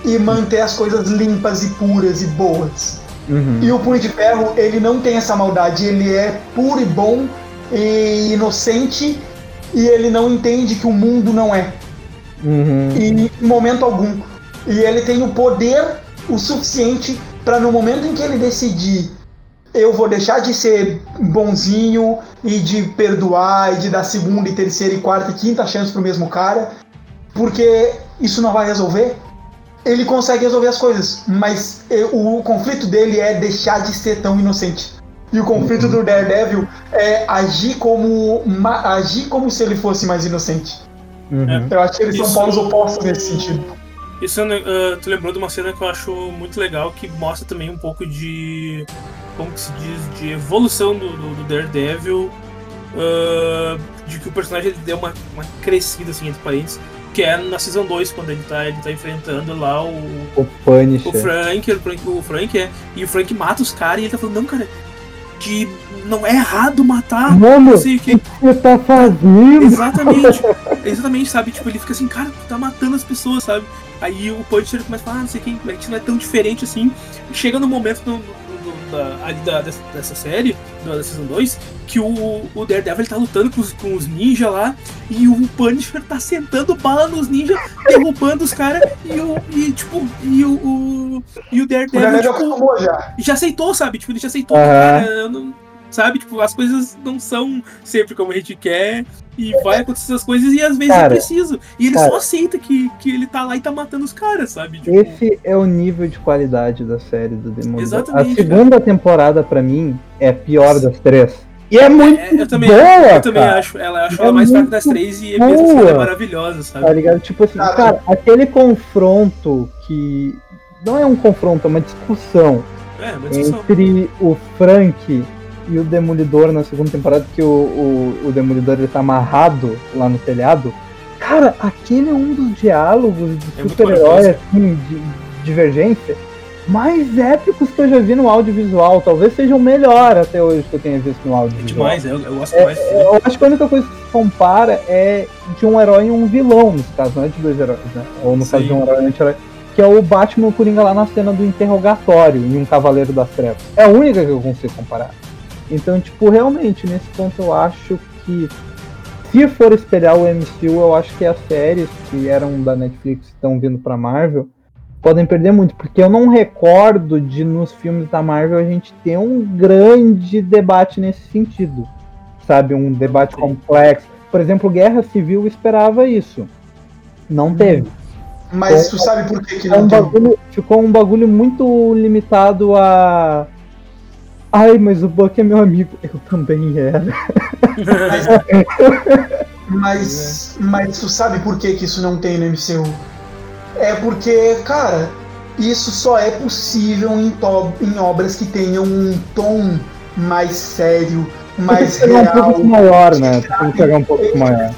e manter as coisas limpas e puras e boas. Uhum. E o Punho de Ferro, ele não tem essa maldade, ele é puro e bom e inocente e ele não entende que o mundo não é, Uhum. em momento algum. E ele tem o poder o suficiente para no momento em que ele decidir eu vou deixar de ser bonzinho e de perdoar e de dar segunda e terceira e quarta e quinta chance pro mesmo cara, porque isso não vai resolver. Ele consegue resolver as coisas, mas o conflito dele é deixar de ser tão inocente. E o conflito do Daredevil é agir como ma- agir como se ele fosse mais inocente. Uhum. Eu acho que eles Isso- são polos opostos nesse sentido. Isso uh, tu lembrou de uma cena que eu acho muito legal, que mostra também um pouco de. Como que se diz? De evolução do, do, do Daredevil. uh, de que o personagem deu uma, uma crescida, assim, entre parênteses. Que é na Season 2, quando ele tá, ele tá enfrentando lá o, O Punisher. o Frank, o Frank, o Frank é. E o Frank mata os caras e ele tá falando, não, cara, que não é errado matar. Mano, Não o sei o que. que você tá fazendo? Exatamente. exatamente, sabe? Tipo, ele fica assim, cara, tu tá matando as pessoas, sabe? Aí o Punisher começa a falar, ah, não sei quem, a gente não é tão diferente assim. Chega no momento do, do, do, da, ali da, dessa, dessa série, da Season 2, que o, o Daredevil tá lutando com os, com os ninjas lá, e o Punisher tá sentando bala nos ninjas, derrubando os caras, e o. E, tipo, e o. o e o O Daredevil, Daredevil tipo, já. já aceitou, sabe? Tipo, ele já aceitou, Aham. cara, eu não- sabe? Tipo, as coisas não são sempre como a gente quer e vai acontecer essas coisas e às vezes Cara, é preciso. E ele cara. só aceita que, que ele tá lá e tá matando os caras, sabe? Tipo, Esse é o nível de qualidade da série do Demolidor. Exatamente, A segunda temporada, pra mim, é a pior das três. E é muito é, eu também, boa, eu também cara. acho. Ela acho É ela mais fraca das três e mesmo assim ela é maravilhosa, sabe? Tá ligado? Tipo assim, Cara. cara, aquele confronto que. Não é um confronto, é uma discussão É, uma discussão. entre o Frank e o Demolidor na segunda temporada, que o, o, o Demolidor ele tá amarrado lá no telhado. Cara, aquele é um dos diálogos de É super-herói, assim, de divergência, mais épicos que eu já vi no audiovisual. Talvez seja o melhor até hoje que eu tenha visto no É audiovisual. demais, eu, eu gosto É, mais. eu acho que a única coisa que se compara é de um herói e um vilão, nesse caso, não é de dois heróis, né? Ou no caso Sim. de um herói e um anti-herói. Que é o Batman e o Coringa lá na cena do interrogatório, em um Cavaleiro das Trevas. É a única que eu consigo comparar. Então, tipo, realmente, nesse ponto eu acho que se for espelhar o MCU, eu acho que as séries que eram da Netflix e estão vindo pra Marvel podem perder muito, porque eu não recordo de nos filmes da Marvel a gente ter um grande debate nesse sentido. Sabe, um debate Sim. complexo. Por exemplo, Guerra Civil esperava isso. Não teve. Mas tu sabe por que, que um, não tem? bagulho, ficou um bagulho muito limitado a. Ai, mas o Buck é meu amigo. Eu também era. Mas, mas tu sabe por que, que isso não tem no MCU? É porque, cara, isso só é possível em, to- em obras que tenham um tom mais sério, Tem que mais pegar um real. pouco maior, né? Tem que pegar um pouco maior.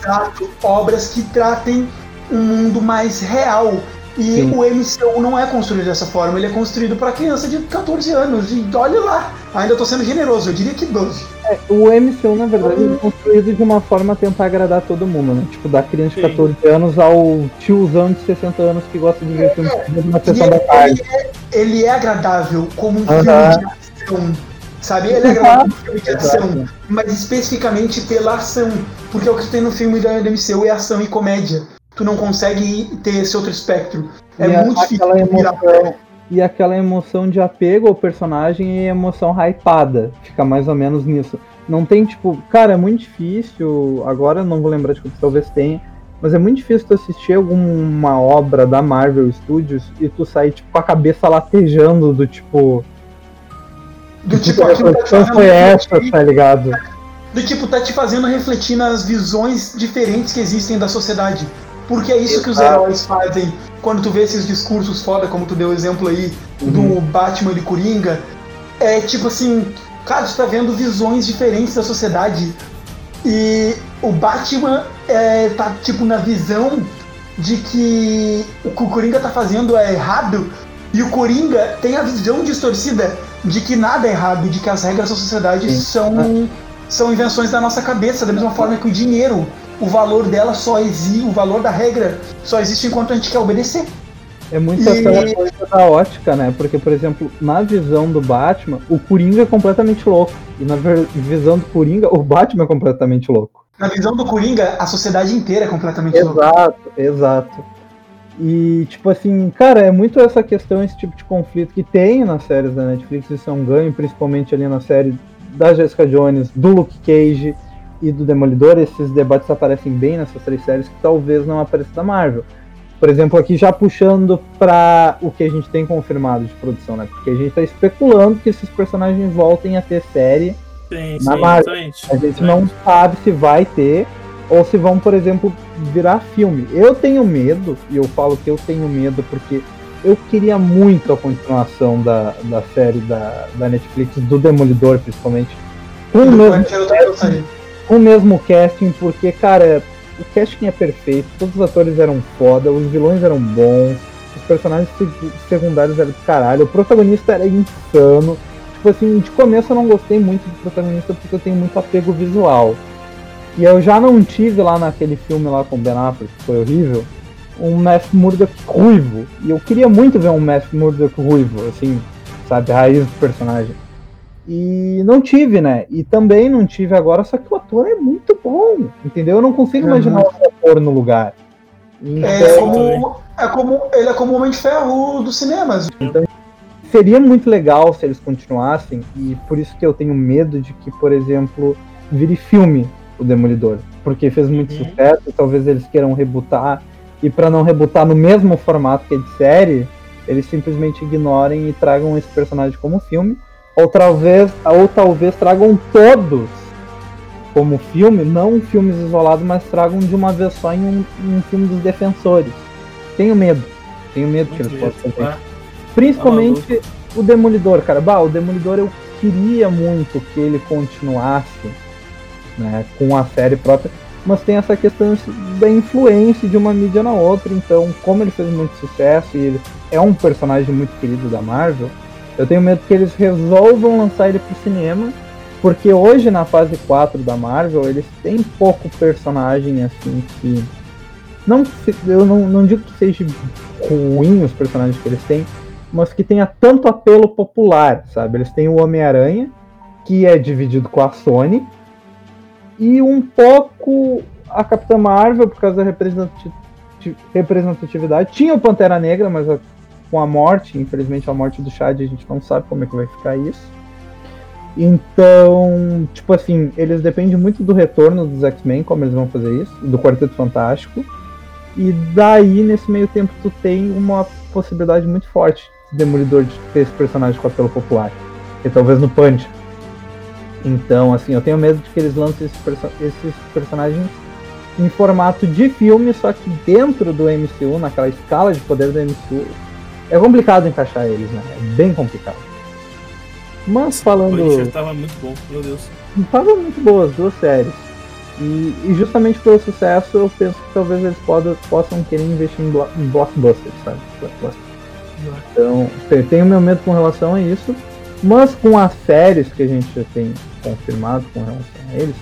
Obras que tratem um mundo mais real. E Sim. o MCU não é construído dessa forma, ele é construído para criança de 14 anos. E olha lá, ainda tô sendo generoso, eu diria que 12. O MCU, na verdade, ele é construído de uma forma a tentar agradar todo mundo, né? Tipo, da criança de Sim. 14 anos ao tiozão de 60 anos que gosta de ver filmes na E sessão da ele, tarde. ele é, ele é agradável como um filme de ação. Sabe? Ele é agradável como um filme de ação, mas especificamente pela ação. Porque o que tem no filme da MCU é ação e comédia. Tu não consegue ter esse outro espectro. É E muito difícil aquela emoção, e aquela emoção de apego ao personagem e emoção hypada. Fica mais ou menos nisso. Não tem, tipo, cara, é muito difícil. Agora não vou lembrar de que talvez tenha. Mas é muito difícil tu assistir alguma obra da Marvel Studios e tu sair, tipo, com a cabeça latejando do tipo. do tipo tipo, a tá produção foi essa, tá ligado? do tipo tá te fazendo refletir nas visões diferentes que existem da sociedade. Porque é isso que os Exato. heróis fazem quando tu vê esses discursos foda, como tu deu o exemplo aí Uhum. do Batman e Coringa. É tipo assim, cara, tu tá vendo visões diferentes da sociedade. E o Batman é, tá tipo na visão de que o que o Coringa tá fazendo é errado. E o Coringa tem a visão distorcida de que nada é errado, de que as regras da sociedade Sim. são, são invenções da nossa cabeça, da mesma forma que o dinheiro, o valor dela só existe, o valor da regra só existe enquanto a gente quer obedecer. É muito E- aquela coisa da ótica, né? Porque, por exemplo, na visão do Batman, o Coringa é completamente louco. E na visão do Coringa, o Batman é completamente louco. Na visão do Coringa, a sociedade inteira é completamente louca. Exato, exato. E, tipo assim, cara, é muito essa questão, esse tipo de conflito que tem nas séries da Netflix, isso é um ganho, principalmente ali na série da Jessica Jones, do Luke Cage e do Demolidor. Esses debates aparecem bem nessas três séries que talvez não apareçam da Marvel. Por exemplo, aqui já puxando pra o que a gente tem confirmado de produção, né? Porque a gente tá especulando que esses personagens voltem a ter série Sim, Na sim, Marvel. exatamente. a gente não sabe se vai ter ou se vão, por exemplo, virar filme. Eu tenho medo, e eu falo que eu tenho medo porque eu queria muito a continuação da, da série da, da Netflix, do Demolidor, principalmente. Com o, Do mesmo, O mesmo casting, porque, cara, o casting é perfeito, todos os atores eram foda, os vilões eram bons, os personagens sec- secundários eram do caralho, o protagonista era insano. Tipo assim, de começo eu não gostei muito do protagonista porque eu tenho muito apego visual. E eu já não tive lá naquele filme lá com o Ben Affleck, que foi horrível, um Matthew Murdock ruivo. E eu queria muito ver um Matthew Murdock ruivo, assim, sabe, raiz do personagem. E não tive, né? E também não tive agora, só que o ator é muito bom, entendeu? Eu não consigo Uhum. imaginar outro ator no lugar. Então, É como, é como. Ele é como o Homem de Ferro dos cinemas. seria muito legal se eles continuassem, e por isso que eu tenho medo de que, por exemplo, vire filme o Demolidor. Porque fez muito Uhum. sucesso, e talvez eles queiram rebutar, e para não rebutar no mesmo formato que é de série, eles simplesmente ignorem e tragam esse personagem como filme, ou talvez, ou talvez tragam todos como filme, não filmes isolados, mas tragam de uma vez só em um, um filme dos defensores. Tenho medo. Tenho medo que Muito eles medo, possam fazer. tá? Principalmente o Demolidor, cara. Bah, o Demolidor eu queria muito que ele continuasse né, com a série própria, mas tem essa questão da influência de uma mídia na outra. Então, como ele fez muito sucesso e ele é um personagem muito querido da Marvel, eu tenho medo que eles resolvam lançar ele pro cinema, porque hoje na fase 4 da Marvel eles têm pouco personagem assim que. Não, eu não, não digo que seja ruim os personagens que eles têm, mas que tenha tanto apelo popular, sabe? Eles têm o Homem-Aranha, que é dividido com a Sony, e um pouco a Capitã Marvel, por causa da representati- representatividade. Tinha o Pantera Negra, mas a- com a morte, infelizmente a morte do Chad, a gente não sabe como é que vai ficar isso. Então, tipo assim, eles dependem muito do retorno dos X-Men, como eles vão fazer isso, do Quarteto Fantástico. E daí, nesse meio tempo, tu tem uma possibilidade muito forte de Demolidor de ter esse personagem com apelo popular. E talvez no Punch. Então, assim, eu tenho medo de que eles lancem esses, perso- esses personagens em formato de filme, só que dentro do MCU, naquela escala de poder do MCU, é complicado encaixar eles, né? É bem complicado. Mas O falando. Punisher tava muito bom, meu Deus. Estavam muito boas, duas séries. E, e justamente pelo sucesso, eu penso que talvez eles poda- possam querer investir em, blo em blockbusters, sabe? Blockbusters. Então, te- tenho meu medo com relação a isso. Mas com as séries que a gente já tem confirmado com relação a eles,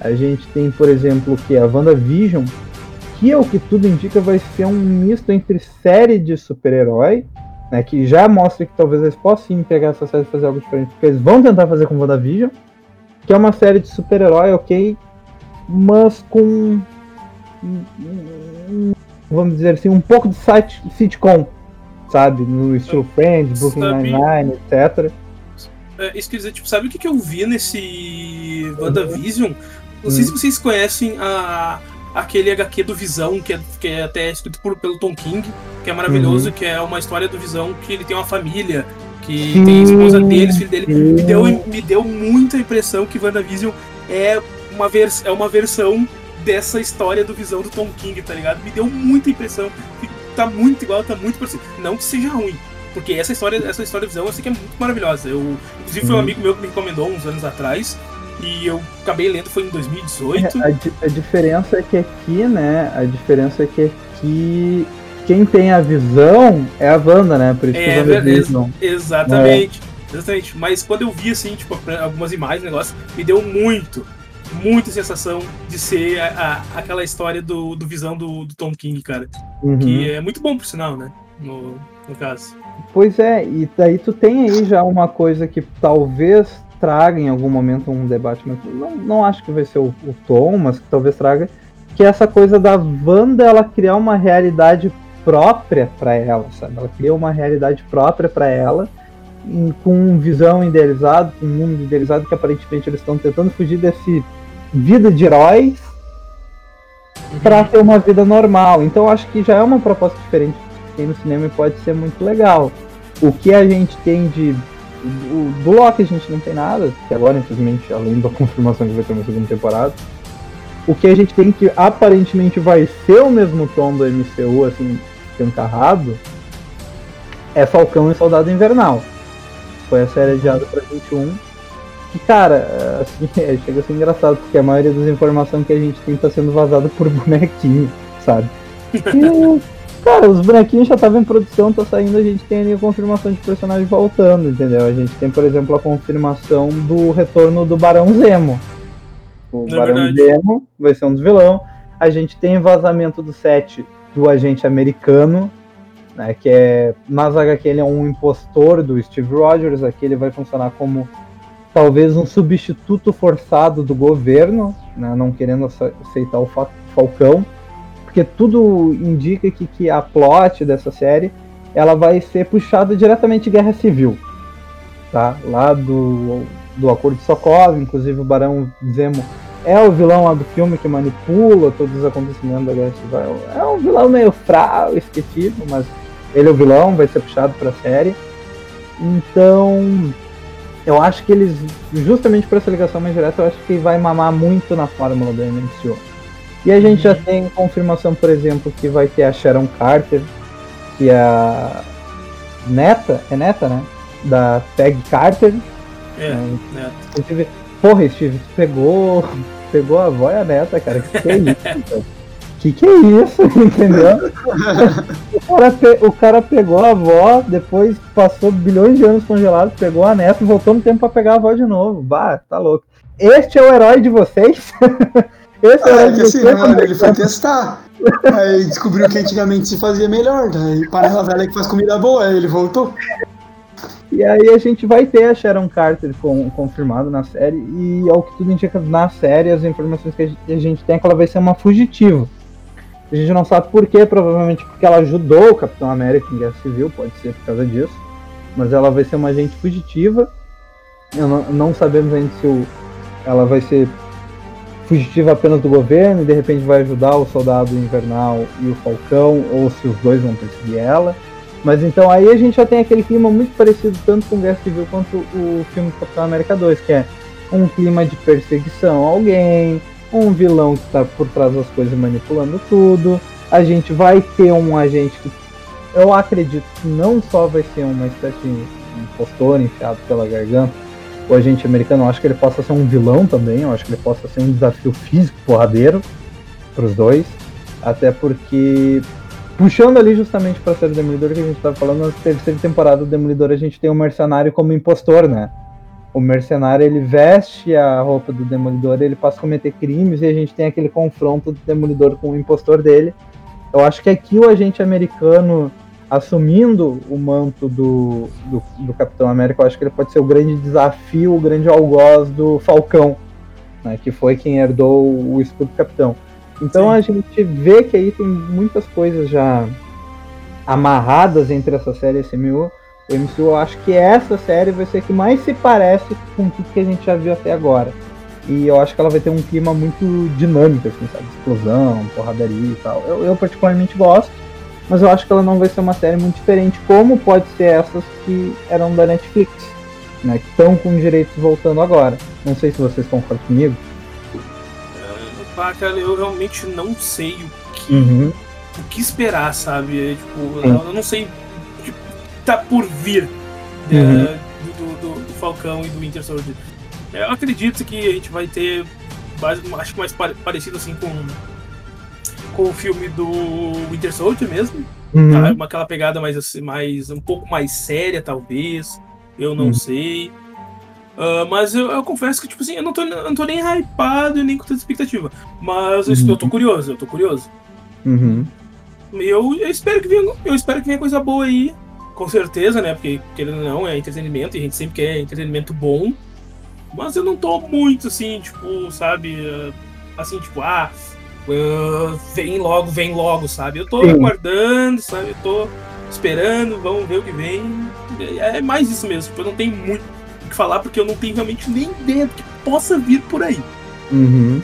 a gente tem, por exemplo, que a WandaVision, que é o que tudo indica vai ser um misto entre série de super-herói, né, que já mostra que talvez eles possam sim pegar essa série e fazer algo diferente, porque eles vão tentar fazer com WandaVision, que é uma série de super-herói, ok, mas com vamos dizer assim, um pouco de site, sitcom, sabe? No estilo Friends, Brooklyn Nine-Nine, etc. É, isso quer dizer, tipo, sabe o que, que eu vi nesse WandaVision? Não sei se vocês conhecem a, aquele HQ do Visão, que é, que é até escrito por, pelo Tom King, que é maravilhoso, Uhum. que é uma história do Visão que ele tem uma família, que tem a esposa dele, os filhos dele. sim. Me deu, me deu muita impressão que WandaVision é uma, vers, é uma versão dessa história do Visão do Tom King, tá ligado? Me deu muita impressão que tá muito igual, tá muito parecido. Não que seja ruim, porque essa história, essa história do Visão eu sei que é muito maravilhosa. Eu, inclusive foi um Uhum. amigo meu que me recomendou uns anos atrás, e eu acabei lendo, foi em 2018. A, di- a diferença é que aqui, né? A diferença é que aqui quem tem a visão é a Wanda, né? Por isso É, que a verdade. WandaVision. Exatamente. Exatamente. Mas quando eu vi, assim, tipo, algumas imagens, negócio, me deu muito, muita sensação de ser a, a- aquela história do, do visão do, do Tom King, cara. Uhum. Que é muito bom, por sinal, né? No, no caso. Pois é, e daí tu tem aí já uma coisa que talvez traga em algum momento um debate, mas não, não acho que vai ser o, o tom, mas que talvez traga, que é essa coisa da Wanda ela criar uma realidade própria para ela, sabe? Ela cria uma realidade própria para ela, em- com um visão idealizado, com um mundo idealizado que aparentemente eles estão tentando fugir desse vida de heróis para ter uma vida normal. Então acho que já é uma proposta diferente que tem no cinema e pode ser muito legal. O que a gente tem de. Do, do Loki a gente não tem nada, que agora, infelizmente, além da confirmação que vai ter uma segunda temporada. O que a gente tem que aparentemente vai ser o mesmo tom do MCU, assim, encarrado, é Falcão e Soldado Invernal. Foi a série adiada pra 21. Que, cara, assim, é, chega a ser engraçado, porque a maioria das informações que a gente tem tá sendo vazada por bonequinho, sabe? Cara, os bonequinhos já estavam em produção, tá saindo, a gente tem ali a confirmação de personagem voltando, entendeu? A gente tem, por exemplo, a confirmação do retorno do Barão Zemo. O É Barão verdade. Zemo vai ser um dos vilões. A gente tem vazamento do set do agente americano, né, que é nas HQ ele é um impostor do Steve Rogers, aqui ele vai funcionar como talvez um substituto forçado do governo, né, não querendo ace- aceitar o Fa- Falcão, porque tudo indica que, que a plot dessa série ela vai ser puxada diretamente de Guerra Civil, tá? Lá do, do Acordo de Sokovia, inclusive o Barão Zemo é o vilão lá do filme que manipula todos os acontecimentos da Guerra Civil. É um vilão meio fraco, esquecido, mas ele é o vilão, vai ser puxado pra série. Então, eu acho que eles, justamente por essa ligação mais direta, eu acho que vai mamar muito na fórmula do MCU. E a gente já tem confirmação, por exemplo, que vai ter a Sharon Carter, que é a neta, é neta, né? Da Peg Carter. É, né? Inclusive, porra, Steve, tu pegou, pegou a avó e a neta, cara. Que que é isso? Que que é isso? Entendeu? O cara, o cara pegou a avó, depois passou bilhões de anos congelado, pegou a neta e voltou no tempo pra pegar a avó de novo. Bah, tá louco. Este é o herói de vocês? Esse Ah, é que assim, mano, ele foi testar. Aí descobriu que antigamente se fazia melhor. Daí panela velha que faz comida boa, aí ele voltou. E aí a gente vai ter a Sharon Carter com, confirmado na série, e ao que tudo indica na série, as informações que a gente, a gente tem é que ela vai ser uma fugitiva. A gente não sabe por quê, provavelmente porque ela ajudou o Capitão América em Guerra Civil, pode ser por causa disso. Mas ela vai ser uma agente fugitiva. Não, não sabemos ainda se o, ela vai ser fugitiva apenas do governo e de repente vai ajudar o Soldado Invernal e o Falcão, ou se os dois vão perseguir ela. Mas então aí a gente já tem aquele clima muito parecido tanto com Guerra Civil quanto o filme Capitão América 2, que é um clima de perseguição a alguém, um vilão que está por trás das coisas manipulando tudo. A gente vai ter um agente que eu acredito que não só vai ser uma espécie de impostor enfiado pela garganta, o agente americano, eu acho que ele possa ser um vilão também, eu acho que ele possa ser um desafio físico porradeiro para os dois, até porque puxando ali justamente para série Demolidor que a gente estava falando, na terceira temporada do Demolidor a gente tem o mercenário como impostor, né? O mercenário ele veste a roupa do Demolidor, ele passa a cometer crimes e a gente tem aquele confronto do Demolidor com o impostor dele. Eu acho que aqui o agente americano assumindo o manto do, do, do Capitão América, eu acho que ele pode ser o grande desafio, o grande algoz do Falcão, né, que foi quem herdou o escudo do Capitão. Então Sim. a gente vê que aí tem muitas coisas já amarradas entre essa série e esse MCU. O MCU, eu acho que essa série vai ser a que mais se parece com tudo que a gente já viu até agora. E eu acho que ela vai ter um clima muito dinâmico, assim, sabe? Explosão, porradaria e tal. Eu, eu particularmente gosto, mas eu acho que ela não vai ser uma série muito diferente, como pode ser essas que eram da Netflix, né? Que estão com direitos voltando agora. Não sei se vocês concordam comigo. Ah, cara, eu realmente não sei o que, Uhum. o que esperar, sabe? É, tipo, eu eu não sei o que tá por vir é, Uhum. do, do- do Falcão e do Winter Soldier. Eu acredito que a gente vai ter, acho que mais pare- parecido assim com, com o filme do Winter Soldier mesmo. Uhum. Tá? Aquela pegada mais, assim, mais um pouco mais séria, talvez. Eu não Uhum. sei. Ah, mas eu, eu confesso que, tipo assim, eu não tô, eu não tô nem hypado e nem com tanta expectativa. Mas Uhum. eu tô curioso, eu tô curioso. Uhum. Eu, eu espero que venha, eu espero que venha coisa boa aí. Com certeza, né? Porque, querendo ou não, é entretenimento e a gente sempre quer entretenimento bom. Mas eu não tô muito assim, tipo, sabe? ah, Assim, tipo, ah, ah, vem logo, vem logo, sabe? Eu tô Sim. aguardando, sabe? Eu tô esperando, vamos ver o que vem. É mais isso mesmo, tipo, eu não tenho muito o que falar porque eu não tenho realmente nem ideia do que possa vir por aí. Uhum.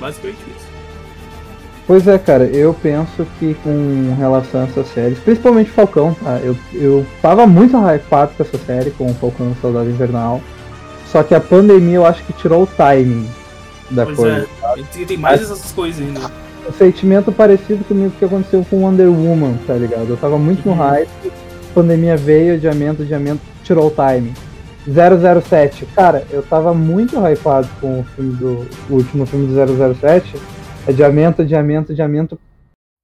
Basicamente isso. Pois é, cara, eu penso que com relação a essas séries, principalmente Falcão, tá? Eu, eu tava muito hypado com essa série, com o Falcão Soldado Invernal. Só que a pandemia eu acho que tirou o timing da Pois coisa. é, tem, mais essas coisas ainda. Um sentimento parecido comigo que aconteceu com Wonder Woman, tá ligado? Eu tava muito no Uhum. hype, pandemia veio, adiamento, adiamento, tirou o timing. 007, cara, eu tava muito hypado com o filme do o último filme do 007. Adiamento, adiamento, adiamento.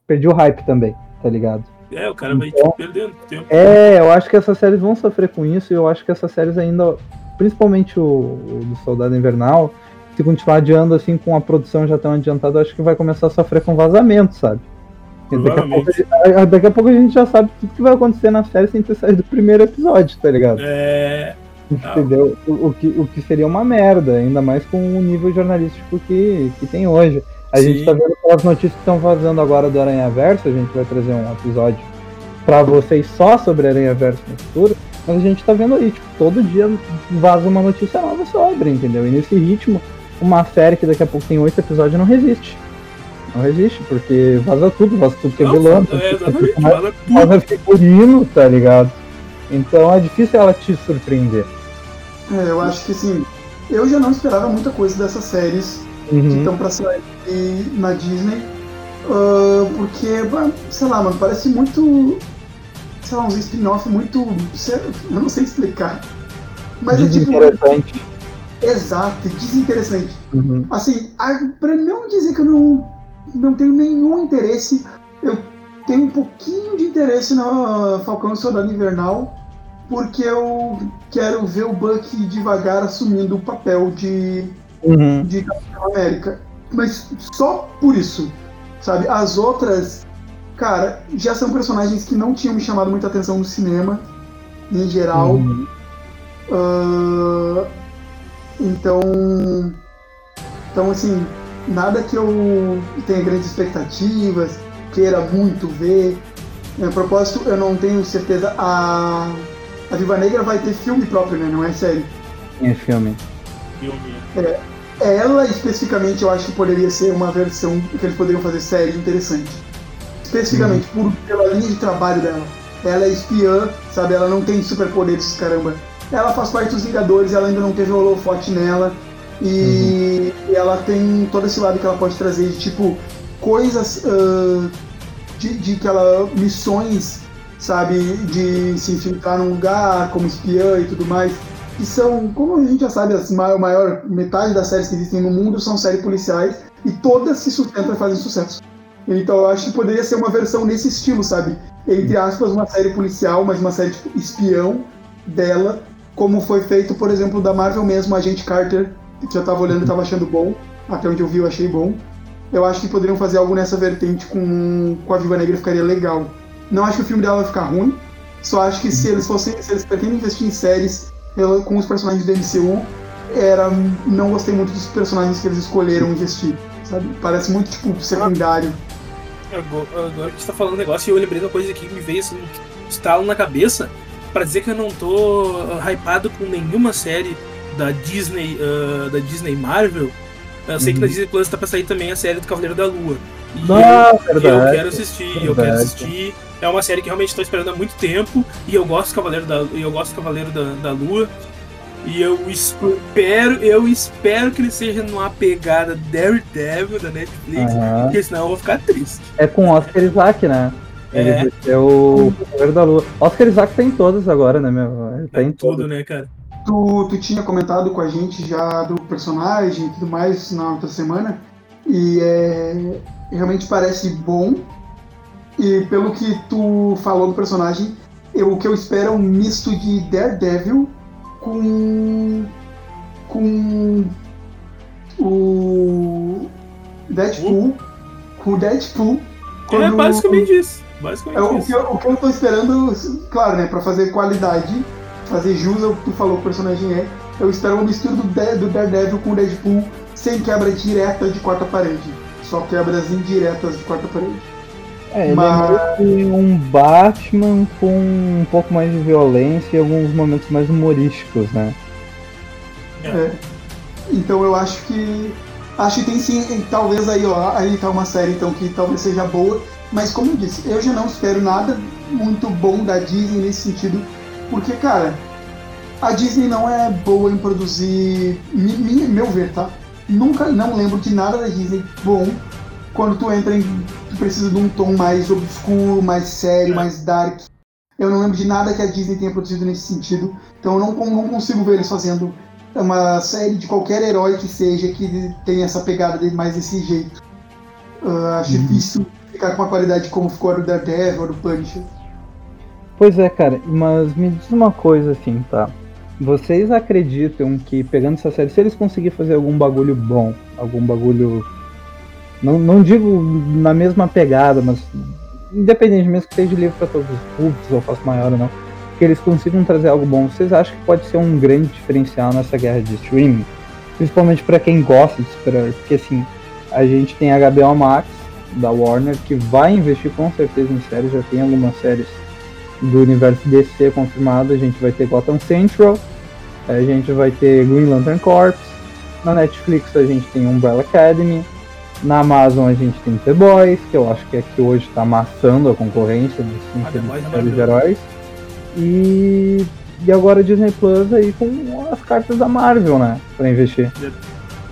Perdi o hype também, tá ligado? É, o cara vai Então- tipo, perdendo tempo. É, eu acho que essas séries vão sofrer com isso e eu acho que essas séries ainda, principalmente o, o do Soldado Invernal, se continuar adiando assim com a produção já tão adiantada, acho que vai começar a sofrer com vazamento, sabe? Daqui a, pouco, daqui a pouco a gente já sabe tudo que vai acontecer na série sem ter saído do primeiro episódio, tá ligado? É. Entendeu? O, o que, o que seria uma merda, ainda mais com o nível jornalístico que, que tem hoje. A Sim. gente tá vendo aquelas notícias que estão vazando agora do Aranha Verso, a gente vai trazer um episódio pra vocês só sobre Aranha Verso no futuro, mas a gente tá vendo aí, tipo, todo dia vaza uma notícia nova sobre, entendeu? E nesse ritmo, uma série que daqui a pouco tem oito episódios não resiste. Não resiste, porque vaza tudo, vaza tudo que é vilão, é, exatamente. vaza tudo. vaza figurino, tá ligado? Então é difícil ela te surpreender. É, eu acho que assim, eu já não esperava muita coisa dessas séries que Uhum. estão pra sair na Disney. ah, porque, sei lá, mano, parece muito. Sei lá, uns spin-off muito. Eu não sei explicar. Mas é tipo. Exato, desinteressante. Uhum. Assim, a, pra não dizer que eu não, não tenho nenhum interesse, eu tenho um pouquinho de interesse no Falcão Soldado Invernal, porque eu quero ver o Buck devagar assumindo o papel de, Uhum. de Capitão América. Mas só por isso, sabe? As outras, cara, já são personagens que não tinham me chamado muita atenção no cinema, em geral. Uhum. Ah, então, então assim, nada que eu tenha grandes expectativas, queira muito ver. A propósito, eu não tenho certeza. A, a Viva Negra vai ter filme próprio, né? Não é série. É filme. Filme. Ela especificamente eu acho que poderia ser uma versão que eles poderiam fazer série interessante. Especificamente por, pela linha de trabalho dela. Ela é espiã, sabe? Ela não tem superpoderes, caramba. Ela faz parte dos Vingadores, ela ainda não teve o holofote nela. E ela tem todo esse lado que ela pode trazer de tipo coisas ah, de, de que ela. missões, sabe? De se infiltrar num lugar como espiã e tudo mais que são, como a gente já sabe, as maior, maior metade das séries que existem no mundo são séries policiais e todas se sustentam e fazem sucesso. Então eu acho que poderia ser uma versão nesse estilo, sabe? Entre aspas, uma série policial, mas uma série tipo espião dela, como foi feito, por exemplo, da Marvel mesmo, Agente Carter, que eu tava olhando e tava achando bom, até onde eu vi eu achei bom. Eu acho que poderiam fazer algo nessa vertente com, com a Viva Negra ficaria legal. Não acho que o filme dela vai ficar ruim, só acho que se eles fossem, se eles pretendem investir em séries ela- com os personagens do MCU, era, não gostei muito dos personagens que eles escolheram investir, sabe? Parece muito, tipo, secundário. Agora, agora que você tá falando um negócio, eu lembrei de uma coisa que me veio assim, um estalo na cabeça, pra dizer que eu não tô ah, hypado com nenhuma série da Disney, ah, da Disney Marvel. Eu sei que na Uhum. Disney Plus tá pra sair também a série do Cavaleiro da Lua. E Ah, eu, eu verdade. quero assistir, eu quero Verdade. assistir. É uma série que realmente estou esperando há muito tempo e eu gosto do Cavaleiro da, eu gosto do Cavaleiro da, da Lua. E eu espero, eu espero que ele seja numa pegada Daredevil da Netflix, Aham. porque senão eu vou ficar triste. É com Oscar Isaac, né? Ele É. ser o Cavaleiro da Lua. Oscar Isaac tá em todas agora, né, meu? Ele tá É em tudo, todas. né, cara? Tu, tu tinha comentado com a gente já do personagem e tudo mais na outra semana, e é, realmente parece bom. E pelo que tu falou do personagem, eu, o que eu espero é um misto de Daredevil com. com. o. Deadpool. Com o Deadpool. É quando- basicamente isso. Basicamente é, o, isso. que eu, o que eu tô esperando, claro, né, pra fazer qualidade, fazer jus ao que tu falou que o personagem é, eu espero uma mistura do, De- do Daredevil com o Deadpool sem quebra direta de quarta parede. Só quebras indiretas de quarta parede. É, ele Mas- é meio que um Batman com um pouco mais de violência e alguns momentos mais humorísticos, né? É. Então eu acho que. Acho que tem sim, talvez aí, ó, aí tá uma série então que talvez seja boa, mas como eu disse, eu já não espero nada muito bom da Disney nesse sentido, porque, cara, a Disney não é boa em produzir, mi- mi- meu ver, tá? Nunca, não lembro de nada da Disney bom quando tu entra em. Tu precisa de um tom mais obscuro, mais sério, mais dark. Eu não lembro de nada que a Disney tenha produzido nesse sentido, então eu não, não consigo ver eles fazendo uma série de qualquer herói que seja que tenha essa pegada mais desse jeito. Ah, acho Uhum. difícil ficar com a qualidade como ficou a do a do Punisher. Pois é, cara, mas me diz uma coisa assim, tá? Vocês acreditam que, pegando essa série, se eles conseguirem fazer algum bagulho bom, algum bagulho. Não, não digo na mesma pegada, mas independente mesmo que seja livre para todos os públicos, ou faço maior ou não, que eles consigam trazer algo bom, vocês acham que pode ser um grande diferencial nessa guerra de streaming? Principalmente para quem gosta de super porque assim, a gente tem HBO Max da Warner que vai investir com certeza em séries, já tem algumas séries do universo DC confirmado, a gente vai ter Gotham Central, a gente vai ter Green Lantern Corps, na Netflix a gente tem Umbrella Academy, na Amazon a gente tem The Boys, que eu acho que é que hoje está amassando a concorrência dos Ah, é séries de heróis. E, e agora Disney Plus aí com as cartas da Marvel, né? Pra investir.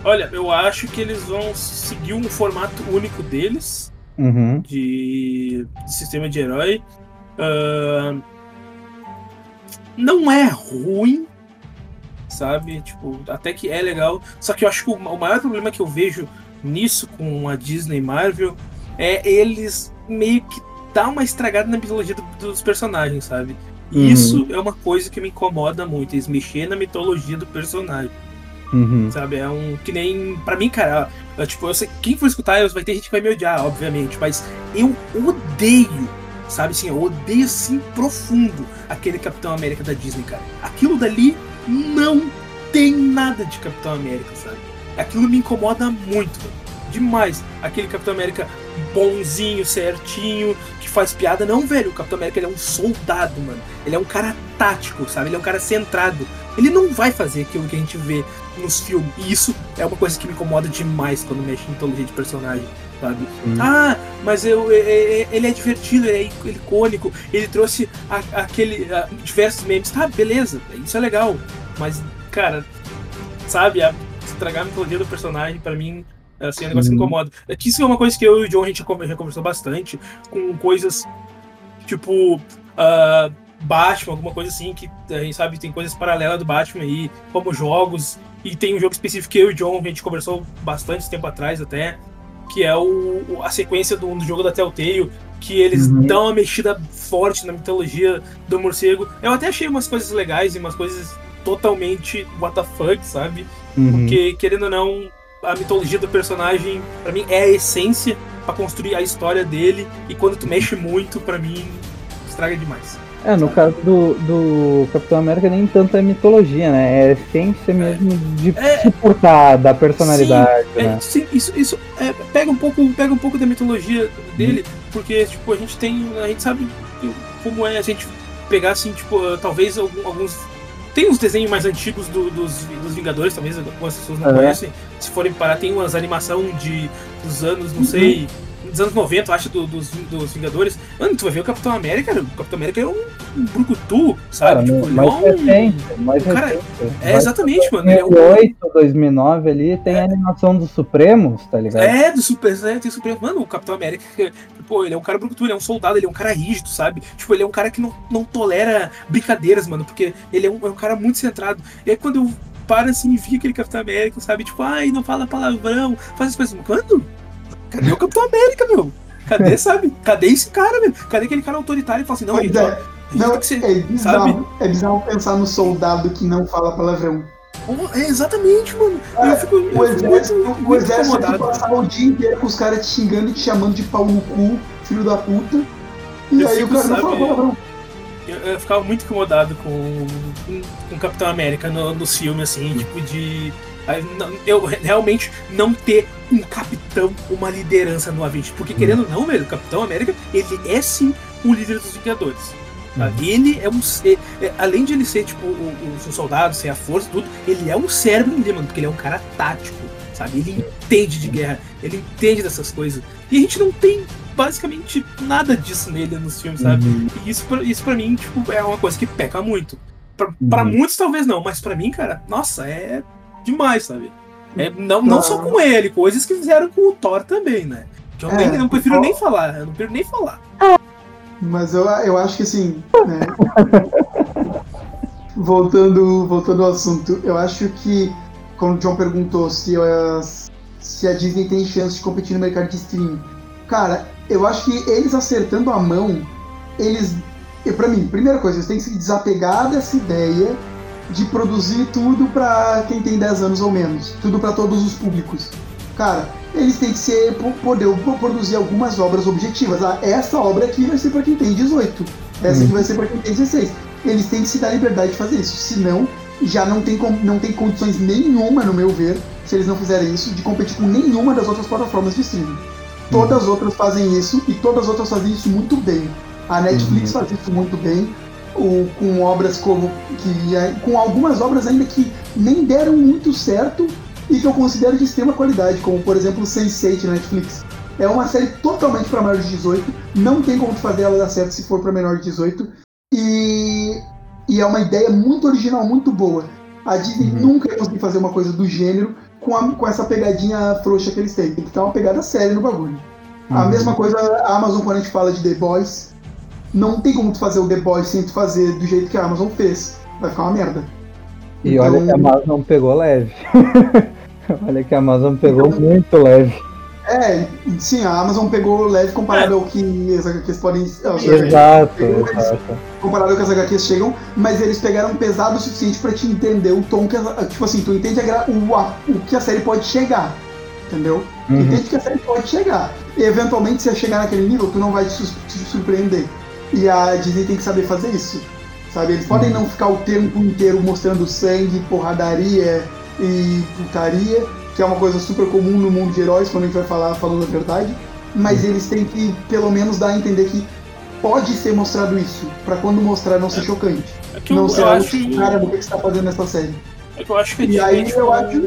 Olha, eu acho que eles vão seguir um formato único deles, Uhum. de, de sistema de herói. Ahn, não é ruim, sabe? Tipo, até que é legal. Só que eu acho que o, o maior problema que eu vejo nisso com a Disney e Marvel é eles meio que dar uma estragada na mitologia do- dos personagens, sabe? E Uhum. isso é uma coisa que me incomoda muito, eles mexer na mitologia do personagem. Uhum. Sabe? É um. Que nem. Pra mim, cara, é, tipo, eu sei, quem for escutar, eu- vai ter gente que vai me odiar, obviamente, mas eu odeio, sabe assim, eu odeio assim profundo aquele Capitão América da Disney, cara. Aquilo dali não tem nada de Capitão América, sabe? Aquilo me incomoda muito. Demais. Aquele Capitão América bonzinho, certinho, que faz piada. Não, velho, o Capitão América ele é um soldado, mano. Ele é um cara tático, sabe? Ele é um cara centrado. Ele não vai fazer aquilo que a gente vê nos filmes. E isso é uma coisa que me incomoda demais quando mexe em mitologia de personagem, sabe? Hum. Ah, mas eu, é- é- ele é divertido, ele é icônico, ele trouxe aquele diversos memes. Tá, beleza, isso é legal. Mas, cara, sabe, estragar a mitologia do personagem, pra mim, assim, é um negócio que Uhum. incomoda. É que isso é uma coisa que eu e o John a gente já conver- já conversou bastante, com coisas tipo. ah, Batman, alguma coisa assim, que a gente sabe tem coisas paralelas do Batman aí, como jogos, e tem um jogo específico que eu e o John a gente conversou bastante tempo atrás até, que é o, a sequência do, do jogo da Telltale, que eles Uhum. dão uma mexida forte na mitologia do morcego. Eu até achei umas coisas legais e umas coisas totalmente what the fuck, sabe? Uhum. Porque, querendo ou não, a mitologia do personagem, pra mim, é a essência pra construir a história dele, e quando tu mexe muito, pra mim, estraga demais. É, no caso do, do Capitão América nem tanto é mitologia, né? É essência mesmo de É. se portar, da personalidade, É, né? sim, isso, isso é, pega um pouco, pega um pouco da mitologia dele, porque tipo a gente tem, a gente sabe como é a gente pegar assim, tipo, uh, talvez alguns tem uns desenhos mais antigos do- dos, dos Vingadores, talvez algumas pessoas não É. conhecem. Se forem parar, tem umas animação de dos anos, não sei, dos anos 90, eu acho, do- dos, dos Vingadores. Mano, tu vai ver o Capitão América, o Capitão América é um, um brucutu, sabe? Cara, tipo, ele é mais um- recente, mais cara- recente. É, exatamente, mano. Ele é um 2008, 2009 ali, tem a animação dos Supremos, tá ligado? É, do Super, é, tem Super. Mano, o Capitão América, pô, ele é um cara brucutu, ele é um soldado, ele é um cara rígido, sabe? Tipo, ele é um cara que não, não tolera brincadeiras, mano, porque ele é um, é um cara muito centrado. E aí quando eu paro assim e vi aquele Capitão América, sabe? Tipo, ai, não fala palavrão, faz as coisas. Quando? Cadê o Capitão América, meu? Cadê, sabe? Cadê esse cara, meu? Cadê aquele cara autoritário e fala assim, não, gente, ó, é. Não, que ser. é bizarro, sabe? é bizarro pensar no soldado que não fala palavrão. Pô, É, exatamente, mano. eu fico, eu O fico exército, muito, o exército que incomodado. passar o dia inteiro com os caras te xingando e te chamando de pau no cu, filho da puta. E Eu aí fico, o cara não sabe, fala palavrão. Eu, eu ficava muito incomodado com, com, com Capitão América no, nos filmes, assim, tipo, de. Eu realmente não ter um capitão, uma liderança no Avengers. Porque, querendo ou não, velho, o Capitão América, ele é sim o líder dos Vingadores. sabe? Ele é um. ser- é, além de ele ser, tipo, o, o soldado, ser a força, tudo, ele é um cérebro ali, mano, porque ele é um cara tático, sabe? Ele entende de guerra, ele entende dessas coisas. E a gente não tem basicamente nada disso nele nos filmes, sabe? Uhum. E isso, pra- isso pra mim, tipo, é uma coisa que peca muito. Pra, pra Uhum. muitos talvez não, mas pra mim, cara, nossa, é demais, sabe? É, não, não Ah. só com ele, coisas que fizeram com o Thor também, né? Que eu É, nem, não prefiro nem falar, eu não prefiro nem falar. Mas eu, eu acho que assim, né? voltando, voltando ao assunto, eu acho que, quando o John perguntou se, as- se a Disney tem chance de competir no mercado de streaming, cara, eu acho que eles acertando a mão, eles. Pra mim, primeira coisa, eles têm que se desapegar dessa ideia de produzir tudo pra quem tem 10 anos ou menos, tudo pra todos os públicos. Cara, eles têm que ser po- poder produzir algumas obras objetivas. Ah, essa obra aqui vai ser pra quem tem 18. Essa aqui vai ser pra quem tem 16. Eles têm que se dar liberdade de fazer isso. Senão, já não tem, não tem condições nenhuma, no meu ver, se eles não fizerem isso, de competir com nenhuma das outras plataformas de streaming. Todas as outras fazem isso e todas as outras fazem isso muito bem. A Netflix faz isso muito bem, o- com obras como que com algumas obras ainda que nem deram muito certo e que eu considero de extrema qualidade, como por exemplo Sense8 na Netflix. É uma série totalmente para maior de 18, não tem como fazer ela dar certo se for para menor de 18 e e é uma ideia muito original, muito boa. A Disney Uhum. nunca ia conseguir fazer uma coisa do gênero com, a- com essa pegadinha frouxa que eles têm. Tem que ter uma pegada séria no bagulho. A Uhum. mesma coisa a Amazon quando a gente fala de The Boys. Não tem como tu fazer o The Boys sem tu fazer do jeito que a Amazon fez. Vai ficar uma merda. E olha que a Então- Amazon pegou leve. olha que a Amazon pegou Então- muito leve. É, sim, a Amazon pegou leve comparado ao que as HQs podem. as- Exato, exato. comparado ao que as HQs chegam, mas eles pegaram pesado o suficiente pra te entender o tom que. as- Tipo assim, tu entende a o, a- o que a série pode chegar. Entendeu? Tu Uhum. entende que a série pode chegar. E eventualmente, se chegar naquele nível, tu não vai te, te surpreender. E a Disney tem que saber fazer isso. Sabe? Eles podem não ficar o tempo inteiro mostrando sangue, porradaria e putaria, que é uma coisa super comum no mundo de heróis quando a gente vai falar falando a verdade. Mas eles têm que, pelo menos, dar a entender que pode ser mostrado isso, pra quando mostrar não ser chocante. É que Não eu ser algo, caramba, o que você tá fazendo nessa série? É que eu acho que a E aí eu acho-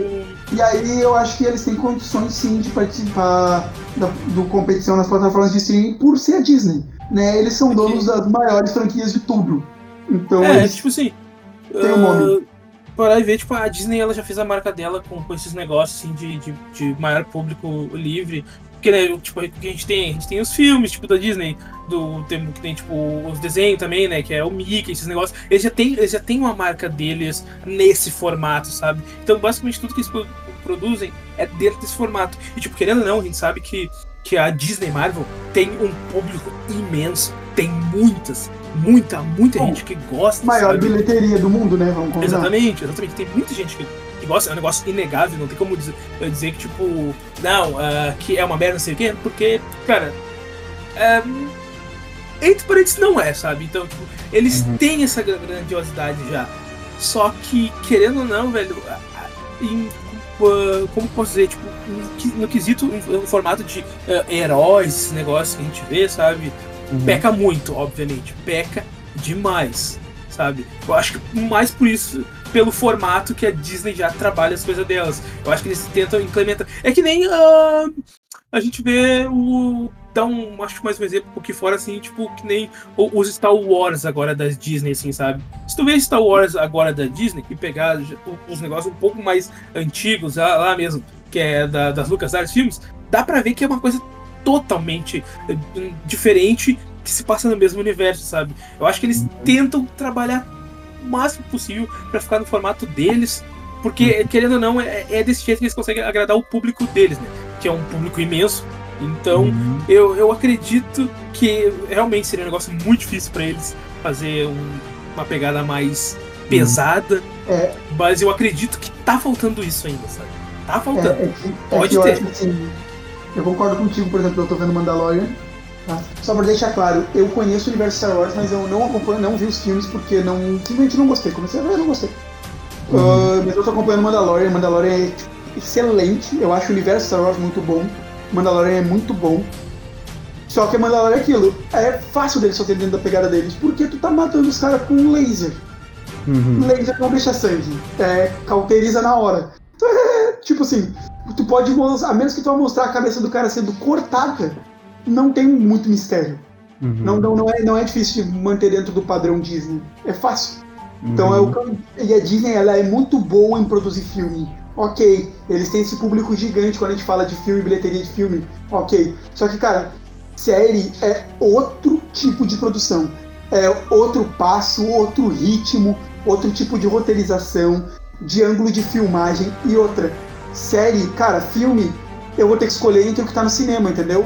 E aí eu acho que eles têm condições sim de participar da do competição nas plataformas de streaming por ser a Disney. Né? Eles são donos das maiores franquias de tudo. Então É, tipo assim. Tem um nome. ah, Parar e ver, tipo, a Disney ela já fez a marca dela com, com esses negócios assim, de, de, de maior público livre. Porque, né, tipo, a gente tem, a gente tem os filmes, tipo, da Disney, do tem, que tem, tipo, os desenhos também, né? Que é o Mickey, esses negócios. Eles já têm, eles já têm uma marca deles nesse formato, sabe? Então, basicamente, tudo que eles pro- produzem é dentro desse formato. E, tipo, querendo ou não, a gente sabe que, que a Disney Marvel tem um público imenso. Tem muitas, muita, muita Bom, gente que gosta. maior sabe? bilheteria do mundo, né? Vamos combinar. Exatamente, exatamente. Tem muita gente que, que gosta, é um negócio inegável, não tem como dizer, dizer que, tipo, não, ah, que é uma merda, não sei o quê, porque, cara, é, entre parênteses não é, sabe? Então, tipo, eles Uhum. têm essa gra- grandiosidade já. Só que, querendo ou não, velho, em, ah, como posso dizer, tipo, no quesito, no formato de ah, heróis, esse negócio que a gente vê, sabe? Uhum. peca muito, obviamente. Peca demais, sabe? Eu acho que mais por isso, pelo formato que a Disney já trabalha as coisas delas. Eu acho que eles tentam implementar. É que nem ah, a gente vê o. Dá um. Acho que mais um exemplo pouquinho fora, assim, tipo, que nem os Star Wars agora das Disney, assim, sabe? Se tu vê Star Wars agora da Disney e pegar os negócios um pouco mais antigos, lá, lá mesmo, que é da, das LucasArts Filmes, dá pra ver que é uma coisa totalmente eh, diferente que se passa no mesmo universo, sabe? Eu acho que eles tentam trabalhar o máximo possível pra ficar no formato deles, porque, querendo ou não, é, é desse jeito que eles conseguem agradar o público deles, né? Que é um público imenso. Então, Uhum. eu, eu acredito que realmente seria um negócio muito difícil pra eles fazer um- uma pegada mais pesada, É, mas eu acredito que tá faltando isso ainda, sabe? Tá é, faltando. é que, é Pode que eu ter. acho assim. Eu concordo contigo, por exemplo, eu tô vendo Mandalorian. tá? Só pra deixar claro, eu conheço o universo Star Wars, mas eu não acompanho, não vi os filmes porque não, simplesmente não gostei. Comecei a ver, não gostei. Ah, mas eu tô acompanhando Mandalorian. Mandalorian é tipo, excelente. Eu acho o universo Star Wars muito bom. Mandalorian é muito bom. Só que Mandalorian é aquilo. É fácil deles só ter dentro da pegada deles, porque tu tá matando os caras com laser. Uhum. Laser não deixa sangue. É, cauteriza na hora. Então, é, tipo assim, tu pode mostrar, a menos que tu vá mostrar a cabeça do cara sendo cortada, não tem muito mistério. Uhum. Não, não, não, é, não é difícil de manter dentro do padrão Disney. É fácil. Então Uhum. é o que eu- E a Disney ela é muito boa em produzir filme. Ok, eles têm esse público gigante quando a gente fala de filme, bilheteria de filme. Ok. Só que, cara, série é outro tipo de produção. É outro passo, outro ritmo, outro tipo de roteirização, de ângulo de filmagem e outra. Série, cara, filme, eu vou ter que escolher entre o que tá no cinema, entendeu?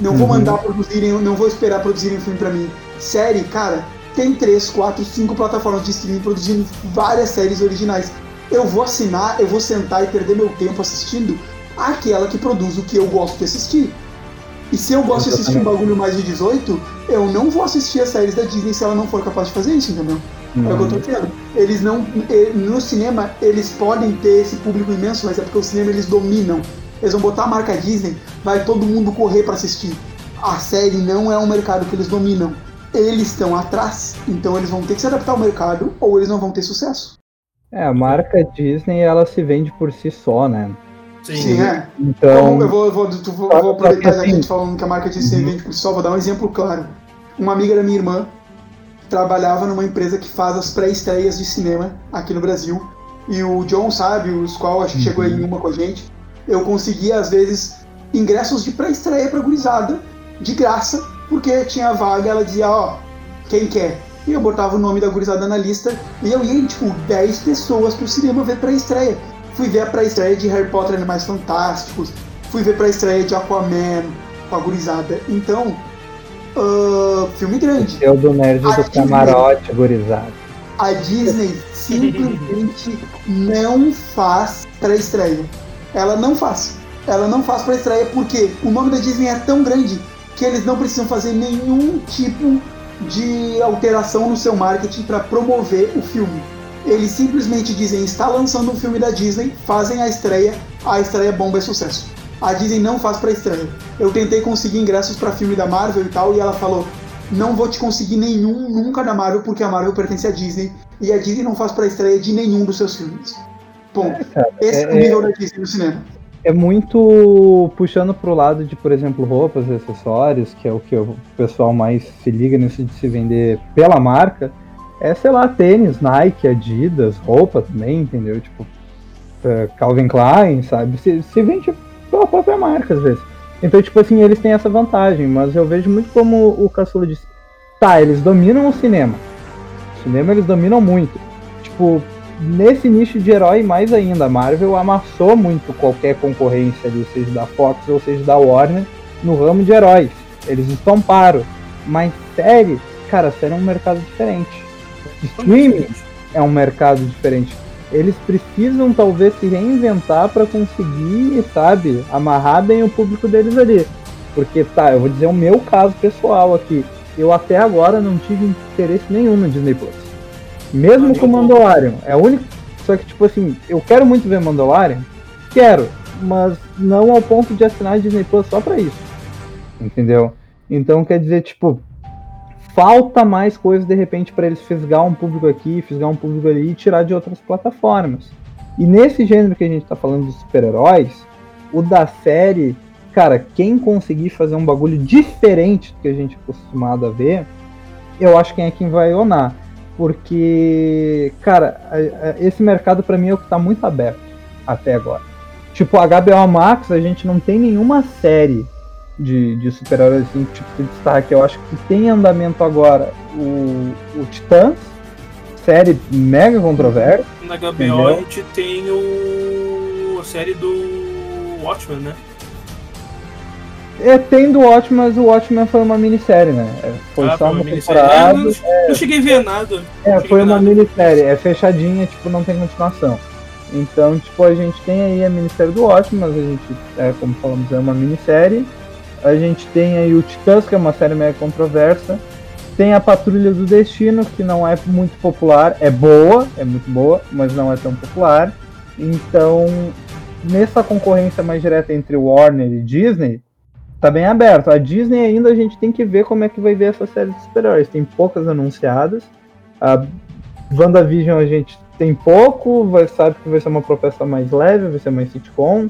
Não vou Uhum. mandar produzirem, não vou esperar produzirem filme pra mim. Série, cara, tem três, quatro, cinco plataformas de streaming produzindo várias séries originais. Eu vou assinar, eu vou sentar e perder meu tempo assistindo aquela que produz o que eu gosto de assistir. E se eu gosto de assistir um bagulho mais de 18, eu não vou assistir as séries da Disney se ela não for capaz de fazer isso, entendeu? É o que eu tô dizendo. Eles não. No cinema, eles podem ter esse público imenso, mas é porque o cinema eles dominam. Eles vão botar a marca Disney, vai todo mundo correr para assistir. A série não é um mercado que eles dominam. Eles estão atrás, então eles vão ter que se adaptar ao mercado ou eles não vão ter sucesso. É, a marca Disney ela se vende por si só, né? Sim. Sim, é. Então, eu vou, eu vou, eu vou, eu vou aproveitar que a gente falando que a marca Disney vende por si só, vou dar um exemplo claro. Uma amiga da minha irmã trabalhava numa empresa que faz as pré-estreias de cinema aqui no Brasil. E o John sabe, os qual acho que chegou em uma com a gente. Eu conseguia, às vezes, ingressos de pré-estreia pra gurizada, de graça, porque tinha vaga, ela dizia, ó, quem quer? E eu botava o nome da gurizada na lista e eu ia em, tipo, 10 pessoas pro cinema ver pré-estreia. Fui ver a pré-estreia de Harry Potter Animais Fantásticos, fui ver pré-estreia de Aquaman com a gurizada. Então, uh, filme grande. eu do nerd A do Disney. camarote, gurizada. A Disney simplesmente não faz pré-estreia. Ela não faz. Ela não faz pré-estreia porque o nome da Disney é tão grande que eles não precisam fazer nenhum tipo de alteração no seu marketing para promover o filme. Eles simplesmente dizem está lançando um filme da Disney, fazem a estreia, a estreia bomba é sucesso. A Disney não faz pré-estreia. Eu tentei conseguir ingressos para filme da Marvel e tal e ela falou: não vou te conseguir nenhum nunca da Marvel, porque a Marvel pertence à Disney e a Disney não faz pra estreia de nenhum dos seus filmes. Ponto. cara, Esse é, é- o nível da Disney no cinema. É muito puxando pro lado de, por exemplo, roupas e acessórios, que é o que o pessoal mais se liga nisso de se vender pela marca. É, sei lá, tênis, Nike, Adidas, roupa também, entendeu? Tipo, é, Calvin Klein, sabe? Se, se vende pela própria marca, às vezes. Então, tipo assim, eles têm essa vantagem, mas eu vejo muito como o Caçula disse. Tá, eles dominam o cinema. O cinema eles dominam muito. Tipo, nesse nicho de herói mais ainda, a Marvel amassou muito qualquer concorrência ali, seja da Fox ou seja da Warner, no ramo de heróis. Eles estamparam. Mas série, cara, série é um mercado diferente. Streaming é um mercado diferente. Eles precisam talvez se reinventar para conseguir, sabe, amarrar bem o público deles ali. Porque tá, eu vou dizer o meu caso pessoal aqui. Eu até agora não tive interesse nenhum no Disney Plus. Mesmo com eu- Mandalorian. É o único. Só que, tipo assim, eu quero muito ver Mandalorian. Quero. Mas não ao ponto de assinar a Disney Plus só pra isso. Entendeu? Então quer dizer, tipo, falta mais coisas de repente para eles fisgar um público aqui, fisgar um público ali e tirar de outras plataformas. E nesse gênero que a gente tá falando dos super-heróis, o da série, cara, quem conseguir fazer um bagulho diferente do que a gente é acostumado a ver, eu acho que é quem vai onar. Porque, cara, esse mercado pra mim é o que tá muito aberto até agora. Tipo, a HBO Max, a gente não tem nenhuma série de, de super-heróis assim, tipo, de destaque. Eu acho que tem em andamento agora o, o Titãs, série mega controversa. Na HBO Entendeu? a gente tem o. a série do Watchmen, né? É, tem do Watchmen, mas o Watchmen foi uma minissérie, né? É, Foi Ah, só uma minissérie. temporada. É, não, não cheguei a ver nada. É, foi uma nada. minissérie, é fechadinha, tipo, não tem continuação. Então, tipo, a gente tem aí a minissérie do Watchmen, mas a gente, é, como falamos, é uma minissérie. A gente tem aí o Titãs, que é uma série mega controversa. Tem a Patrulha do Destino, que não é muito popular, é boa, é muito boa, mas não é tão popular. Então, nessa concorrência mais direta entre Warner e Disney, tá bem aberto. A Disney ainda a gente tem que ver como é que vai ver essa série de super-heróis. Tem poucas anunciadas. A WandaVision a gente tem pouco, vai, sabe que vai ser uma proposta mais leve, vai ser mais sitcom.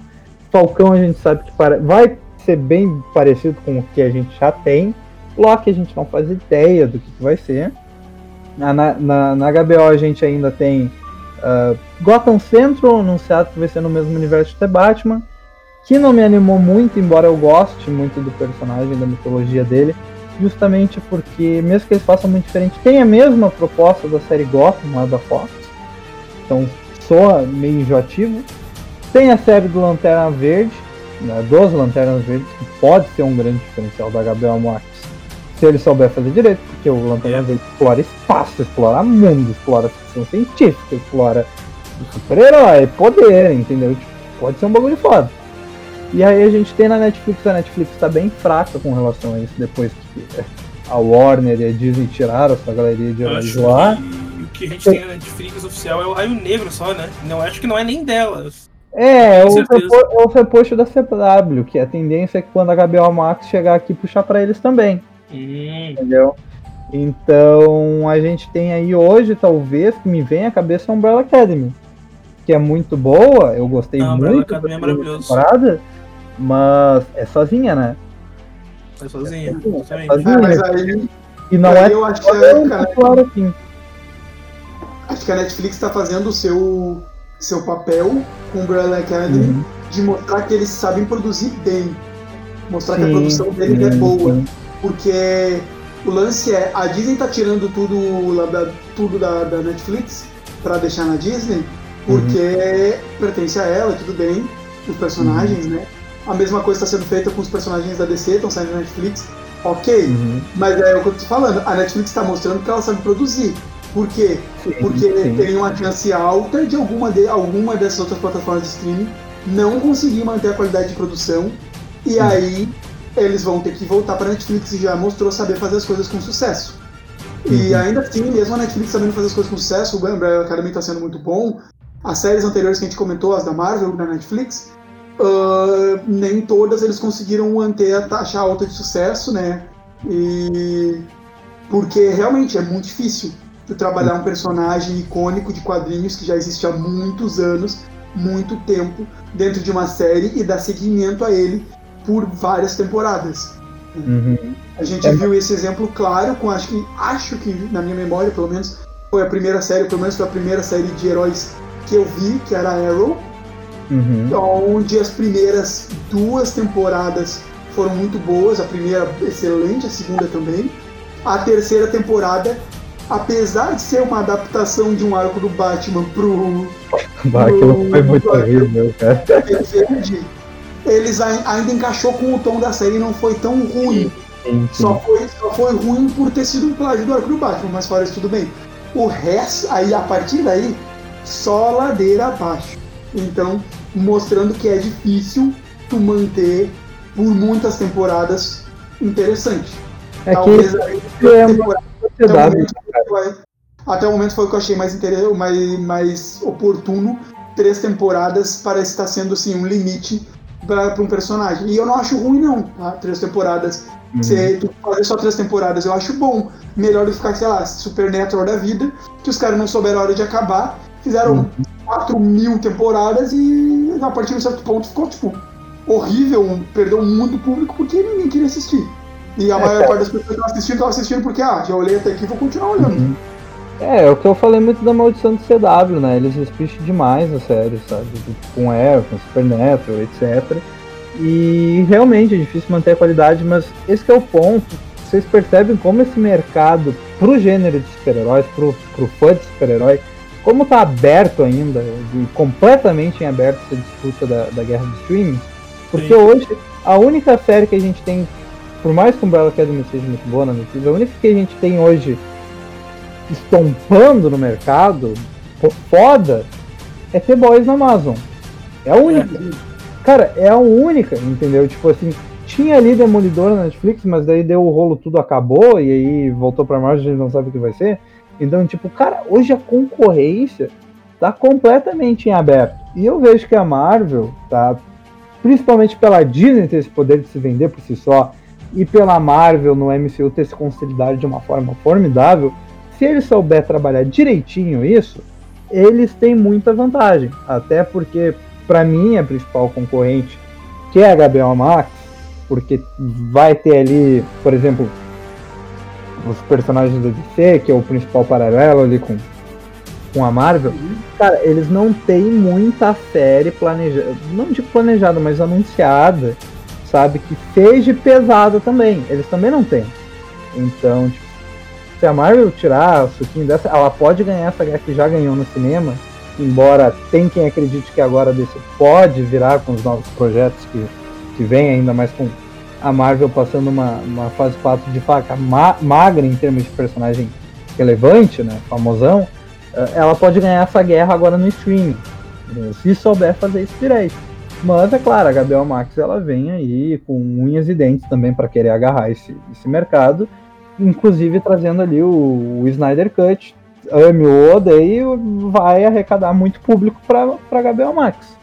Falcão a gente sabe que para, vai ser bem parecido com o que a gente já tem. Loki a gente não faz ideia do que, que vai ser. Na, na, na HBO a gente ainda tem ah, Gotham Central anunciado que vai ser no mesmo universo de The Batman. Que não me animou muito, embora eu goste muito do personagem, da mitologia dele justamente porque, mesmo que eles façam muito diferente, tem a mesma proposta da série Gotham lá da Fox, então soa meio enjoativo. Tem a série do Lanterna Verde, né, dos Lanternas Verdes, que pode ser um grande diferencial da HBO Max, Se ele souber fazer direito, porque o Lanterna Verde explora espaço, explora mundo, explora ficção científica, explora super-herói, poder, entendeu? Tipo, pode ser um bagulho foda. E aí a gente tem na Netflix, a Netflix tá bem fraca com relação a isso, depois que a Warner e a Disney tiraram essa galeria de lá. o que a gente tem na Netflix oficial é o Raio Negro só, né? Não, acho que não é nem dela. É, é o, é o reposto da CW, que a tendência é que quando a HBO Max chegar aqui, puxar pra eles também, Hum, entendeu? Então a gente tem aí hoje, talvez, que me vem à cabeça a Umbrella Academy, que é muito boa, eu gostei A Umbrella muito Academy é maravilhoso. temporada, mas é sozinha, né? tá sozinha. É sozinha. É, mas aí, E não aí é eu acho que, cara, popular assim. acho que a Netflix está fazendo o seu, seu papel com Umbrella Academy Uhum. de mostrar que eles sabem produzir bem. Mostrar que a Sim, produção deles é sim, boa. sim. Porque o lance é, a Disney tá tirando tudo, lá da, tudo da, da Netflix para deixar na Disney, porque pertence a ela, tudo bem, os personagens, né? A mesma coisa está sendo feita com os personagens da DC, estão saindo na Netflix, ok. Uhum. Mas é o que eu tô falando, a Netflix está mostrando que ela sabe produzir. Por quê? Sim, Porque sim. tem uma chance alta de alguma, de alguma dessas outras plataformas de streaming não conseguir manter a qualidade de produção e aí eles vão ter que voltar para a Netflix e já mostrou saber fazer as coisas com sucesso. E Uhum. ainda assim, mesmo a Netflix sabendo fazer as coisas com sucesso, o Umbrella Academy está sendo muito bom. As séries anteriores que a gente comentou, as da Marvel na Netflix, ah, nem todas eles conseguiram manter a taxa alta de sucesso, né? E porque realmente é muito difícil trabalhar um personagem icônico de quadrinhos que já existe há muitos anos, muito tempo, dentro de uma série e dar seguimento a ele por várias temporadas. Uhum. A gente É. viu esse exemplo claro com acho que acho que na minha memória, pelo menos, foi a primeira série, pelo menos foi a primeira série de heróis que eu vi, que era Arrow, Uhum. onde as primeiras duas temporadas foram muito boas, a primeira excelente, a segunda também. A terceira temporada, apesar de ser uma adaptação de um arco do Batman pro Bah, Aquilo foi muito horrível, cara. Verde, eles ai- ainda encaixou com o tom da série e não foi tão ruim. Sim, sim. Só foi, só foi ruim por ter sido um plágio do arco do Batman, mas fora isso tudo bem. O resto, aí a partir daí, só ladeira abaixo. Então, mostrando que é difícil tu manter por muitas temporadas interessante. É Talvez que aí, é temporada, até, momento, foi- até o momento foi o que eu achei mais, inter... mais, mais oportuno. Três temporadas parece estar sendo assim, um limite para um personagem. E eu não acho ruim, não. Tá? Três temporadas Uhum. se tu fazer só três temporadas, eu acho bom. Melhor do que ficar, sei lá, Supernatural da vida, que os caras não souberam a hora de acabar, fizeram Uhum. 4 mil temporadas e a partir de um certo ponto ficou, tipo, horrível, perdeu muito público porque ninguém queria assistir. E a É, maior parte das pessoas que estavam assistindo, estavam assistindo porque, ah, já olhei até aqui, vou continuar olhando. Uhum. É, é o que eu falei muito da maldição do CW, né? Eles respicham demais a série, sabe? Com Arrow, com Supernatural, etc. E realmente é difícil manter a qualidade, mas esse que é o ponto. Vocês percebem como esse mercado pro gênero de super-heróis, pro, pro fã de super-herói, como tá aberto ainda, e completamente em aberto essa disputa da, da guerra de streaming. Porque Sim. hoje, a única série que a gente tem, por mais que Umbrella Academy seja muito boa na Netflix, a única que a gente tem hoje estompando no mercado, foda, é ter boys na Amazon. É a única. Cara, é a única, entendeu? Tipo assim, tinha ali Demolidor na Netflix, mas daí deu o rolo, tudo acabou, e aí voltou pra Marvel, a gente não sabe o que vai ser. Então, tipo, cara, hoje a concorrência tá completamente em aberto. E eu vejo que a Marvel, tá? Principalmente pela Disney ter esse poder de se vender por si só, e pela Marvel no MCU ter se consolidado de uma forma formidável, se eles souber trabalhar direitinho isso, eles têm muita vantagem. Até porque, para mim, a principal concorrente, que é a HBO Max, porque vai ter ali, por exemplo, os personagens da DC, que é o principal paralelo ali com, com a Marvel, cara, eles não têm muita série planejada, não digo planejada, mas anunciada, sabe, que seja pesada também. Eles também não têm. Então, tipo, se a Marvel tirar o suquinho dessa, ela pode ganhar essa guerra que já ganhou no cinema, embora tem quem acredite que agora desse pode virar com os novos projetos que, que vem, ainda mais com a Marvel passando uma, uma fase 4 de faca ma magra em termos de personagem relevante, né, famosão, eh, ela pode ganhar essa guerra agora no streaming, se souber fazer isso direito. Mas é claro, a Gabriel Max ela vem aí com unhas e dentes também para querer agarrar esse, esse mercado, inclusive trazendo ali o, o Snyder Cut, ame ou odeie, vai arrecadar muito público para Gabriel Max.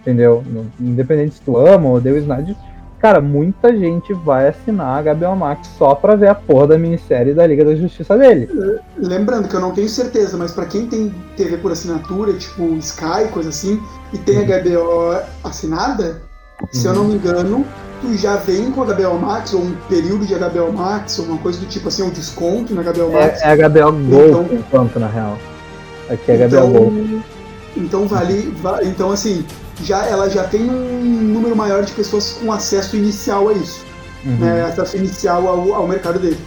Entendeu? Independente se tu ama ou odeia o Snyder, cara, muita gente vai assinar a HBO Max só pra ver a porra da minissérie da Liga da Justiça dele. Lembrando que eu não tenho certeza, mas para quem tem TV por assinatura, tipo Sky, coisa assim, e tem uhum. HBO assinada, uhum. se eu não me engano, tu já vem com a HBO Max, ou um período de HBO Max, ou uma coisa do tipo assim, um desconto na HBO Max. É, é HBO Go, então, enquanto, na real. Aqui é então, HBO Go. Então vale, vale. Então assim, já, ela já tem um número maior de pessoas com acesso inicial a isso. Uhum. Né, acesso inicial ao, ao mercado deles.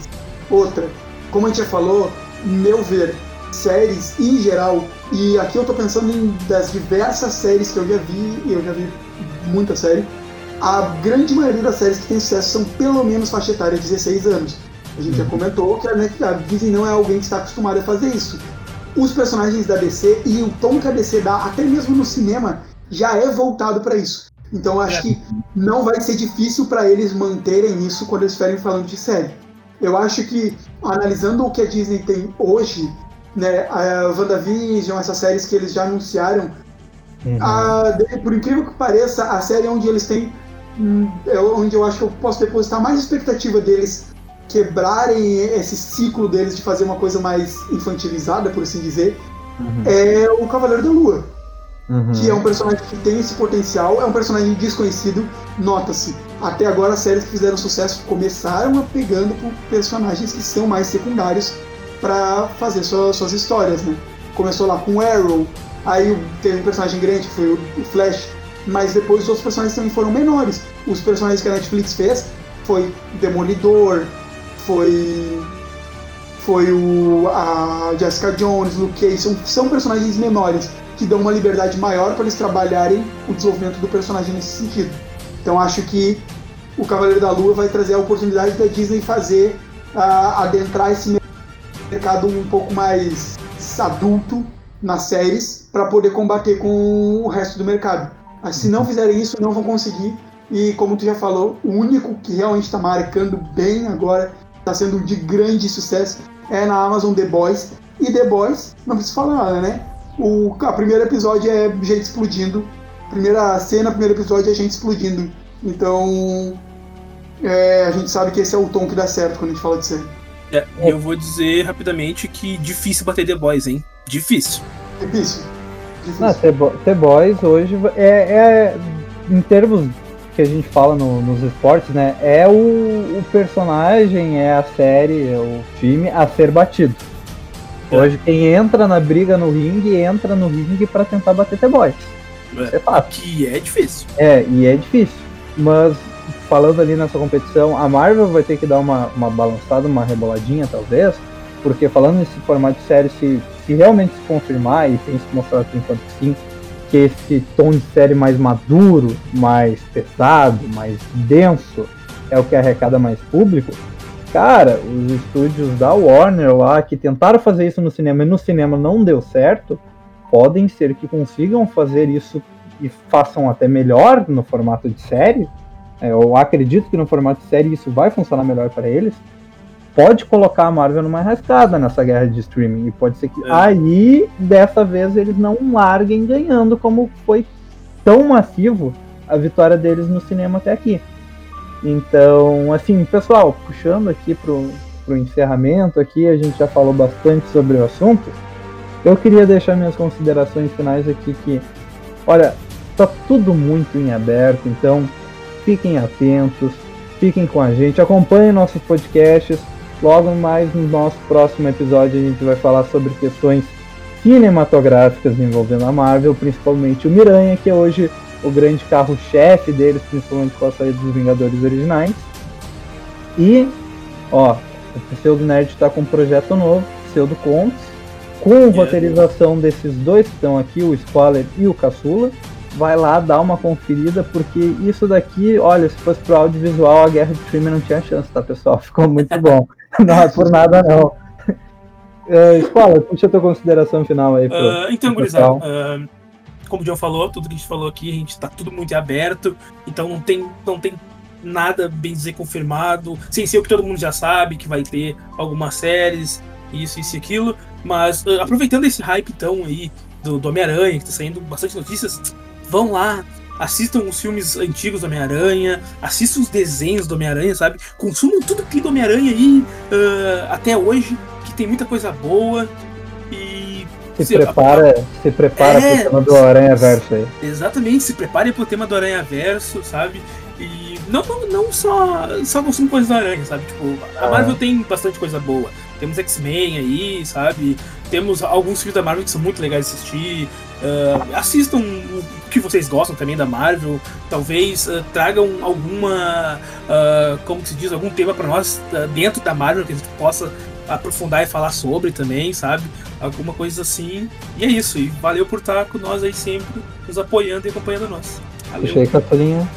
Outra, como a gente já falou, meu ver, séries em geral, e aqui eu tô pensando em das diversas séries que eu já vi, eu já vi muita série, a grande maioria das séries que tem sucesso são pelo menos faixa etária de 16 anos. A gente já uhum. comentou que a, né, a Disney não é alguém que está acostumado a fazer isso. Os personagens da DC e o tom que a DC dá, até mesmo no cinema, já é voltado para isso. Então acho é. que não vai ser difícil para eles manterem isso quando eles estiverem falando de série. Eu acho que, analisando o que a Disney tem hoje, né, a WandaVision, essas séries que eles já anunciaram, uhum. a, por incrível que pareça, a série onde eles têm, hum, é onde eu acho que eu posso depositar mais expectativa deles quebrarem esse ciclo deles de fazer uma coisa mais infantilizada, por assim dizer, uhum. é o Cavaleiro da Lua. Uhum. Que é um personagem que tem esse potencial, é um personagem desconhecido, nota-se. Até agora as séries que fizeram sucesso começaram a pegando por personagens que são mais secundários para fazer suas, suas histórias, né? Começou lá com Arrow, aí teve um personagem grande que foi o Flash, mas depois os outros personagens também foram menores. Os personagens que a Netflix fez foi Demolidor, foi foi o a Jessica Jones, Luke Cage, são, são personagens menores que dão uma liberdade maior para eles trabalharem o desenvolvimento do personagem nesse sentido. Então acho que o Cavaleiro da Lua vai trazer a oportunidade da Disney fazer uh, adentrar esse mercado um pouco mais adulto nas séries para poder combater com o resto do mercado. Mas se não fizerem isso, não vão conseguir. E como tu já falou, o único que realmente está marcando bem agora, está sendo de grande sucesso, é na Amazon The Boys. E The Boys, não preciso falar né? O a primeiro episódio é gente explodindo. Primeira cena, primeiro episódio é gente explodindo. Então, é, a gente sabe que esse é o tom que dá certo quando a gente fala de série. É, eu vou dizer rapidamente que difícil bater The Boys, hein? Difícil. Difícil. difícil. Ah, The, The Boys hoje é, é, em termos que a gente fala no, nos esportes, né? É o, o personagem, é a série, é o filme a ser batido. Hoje quem entra na briga no ringue, entra no ringue para tentar bater The Boys. É, é fato. Que é difícil. É, e é difícil. Mas falando ali nessa competição, a Marvel vai ter que dar uma, uma balançada, uma reboladinha talvez, porque falando nesse formato de série, se, se realmente se confirmar, e tem se mostrado por enquanto que sim, que esse tom de série mais maduro, mais pesado, mais denso, é o que arrecada mais público, cara, os estúdios da Warner lá que tentaram fazer isso no cinema e no cinema não deu certo, podem ser que consigam fazer isso e façam até melhor no formato de série. É, eu acredito que no formato de série isso vai funcionar melhor para eles. Pode colocar a Marvel numa rascada nessa guerra de streaming. E pode ser que é. aí, dessa vez, eles não larguem ganhando como foi tão massivo a vitória deles no cinema até aqui. Então, assim, pessoal, puxando aqui pro, pro encerramento aqui, a gente já falou bastante sobre o assunto. Eu queria deixar minhas considerações finais aqui que, olha, tá tudo muito em aberto, então fiquem atentos, fiquem com a gente, acompanhem nossos podcasts. Logo mais no nosso próximo episódio a gente vai falar sobre questões cinematográficas envolvendo a Marvel, principalmente o Miranha, que hoje o grande carro-chefe deles, principalmente com a saída dos Vingadores originais. E, ó, o Pseudo Nerd está com um projeto novo, Pseudo Contos, com roteirização desses dois que estão aqui, o Squaller e o Caçula. vai lá dar uma conferida, porque isso daqui, olha, se fosse pro audiovisual, a Guerra de Filme não tinha chance, tá, pessoal? Ficou muito bom. não é por nada, não. Uh, Escola, puxa a tua consideração final aí. Pro, uh, então, gurizada, uh, como o John falou, tudo que a gente falou aqui, a gente tá tudo muito aberto, então não tem, não tem nada, bem dizer, confirmado, sem ser o que todo mundo já sabe, que vai ter algumas séries, isso, isso e aquilo, mas aproveitando esse hype, então, aí, do, do Homem-Aranha, que tá saindo bastante notícias, vão lá, assistam os filmes antigos do Homem-Aranha, assistam os desenhos do Homem-Aranha, sabe? Consumam tudo aquilo do Homem-Aranha aí uh, até hoje, que tem muita coisa boa. Se, se prepara, a... se prepara é, pro tema do Aranha Verso aí. Exatamente, se prepare pro tema do Aranha Verso, sabe? E não, não, não só, só consumam coisas do Aranha, sabe? Tipo, a Marvel tem bastante coisa boa. Temos X-Men aí, sabe? Temos alguns filmes da Marvel que são muito legais de assistir. Uh, assistam o que vocês gostam também da Marvel. Talvez uh, tragam alguma, uh, como se diz, algum tema para nós dentro da Marvel que a gente possa aprofundar e falar sobre também, sabe? Alguma coisa assim. E é isso. E valeu por estar com nós aí sempre, nos apoiando e acompanhando nós. Valeu. Puxei, Catolinha.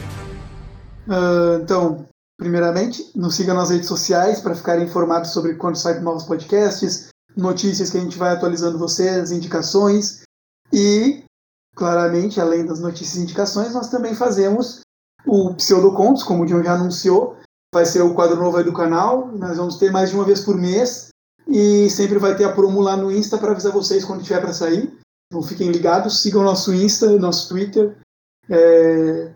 Uh, então, primeiramente, nos siga nas redes sociais para ficar informado sobre quando saem novos podcasts, notícias que a gente vai atualizando vocês, indicações. E, claramente, além das notícias e indicações, nós também fazemos o Pseudocontos, como o John já anunciou. Vai ser o quadro novo aí do canal. Nós vamos ter mais de uma vez por mês. E sempre vai ter a promo lá no Insta para avisar vocês quando tiver para sair. Então fiquem ligados, sigam nosso Insta, nosso Twitter. É,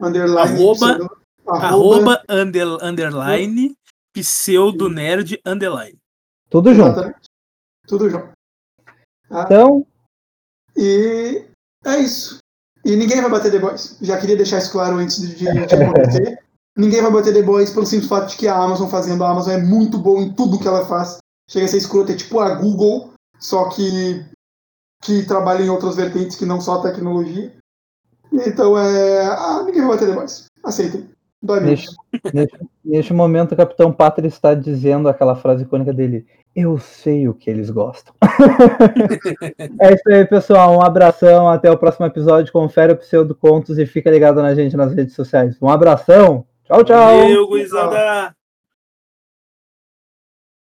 underline, arroba, arroba, under, underline pseudo nerd underline. Tudo junto. Tudo junto. Tá? Então. E é isso. E ninguém vai bater The Boys. Já queria deixar isso claro antes de, de, de acontecer. ninguém vai bater The Boys pelo simples fato de que a Amazon fazendo a Amazon é muito boa em tudo que ela faz. Chega a ser escrota, é tipo a Google, só que que trabalha em outras vertentes que não só a tecnologia. Então é. Ah, ninguém vai bater The Boys. Aceitem. Dói neste, neste, neste, momento, o Capitão Pátria está dizendo aquela frase icônica dele: Eu sei o que eles gostam. é isso aí, pessoal. Um abração. Até o próximo episódio. Confere o Pseudo Contos e fica ligado na gente nas redes sociais. Um abração. Tchau, tchau. Valeu, gurizada.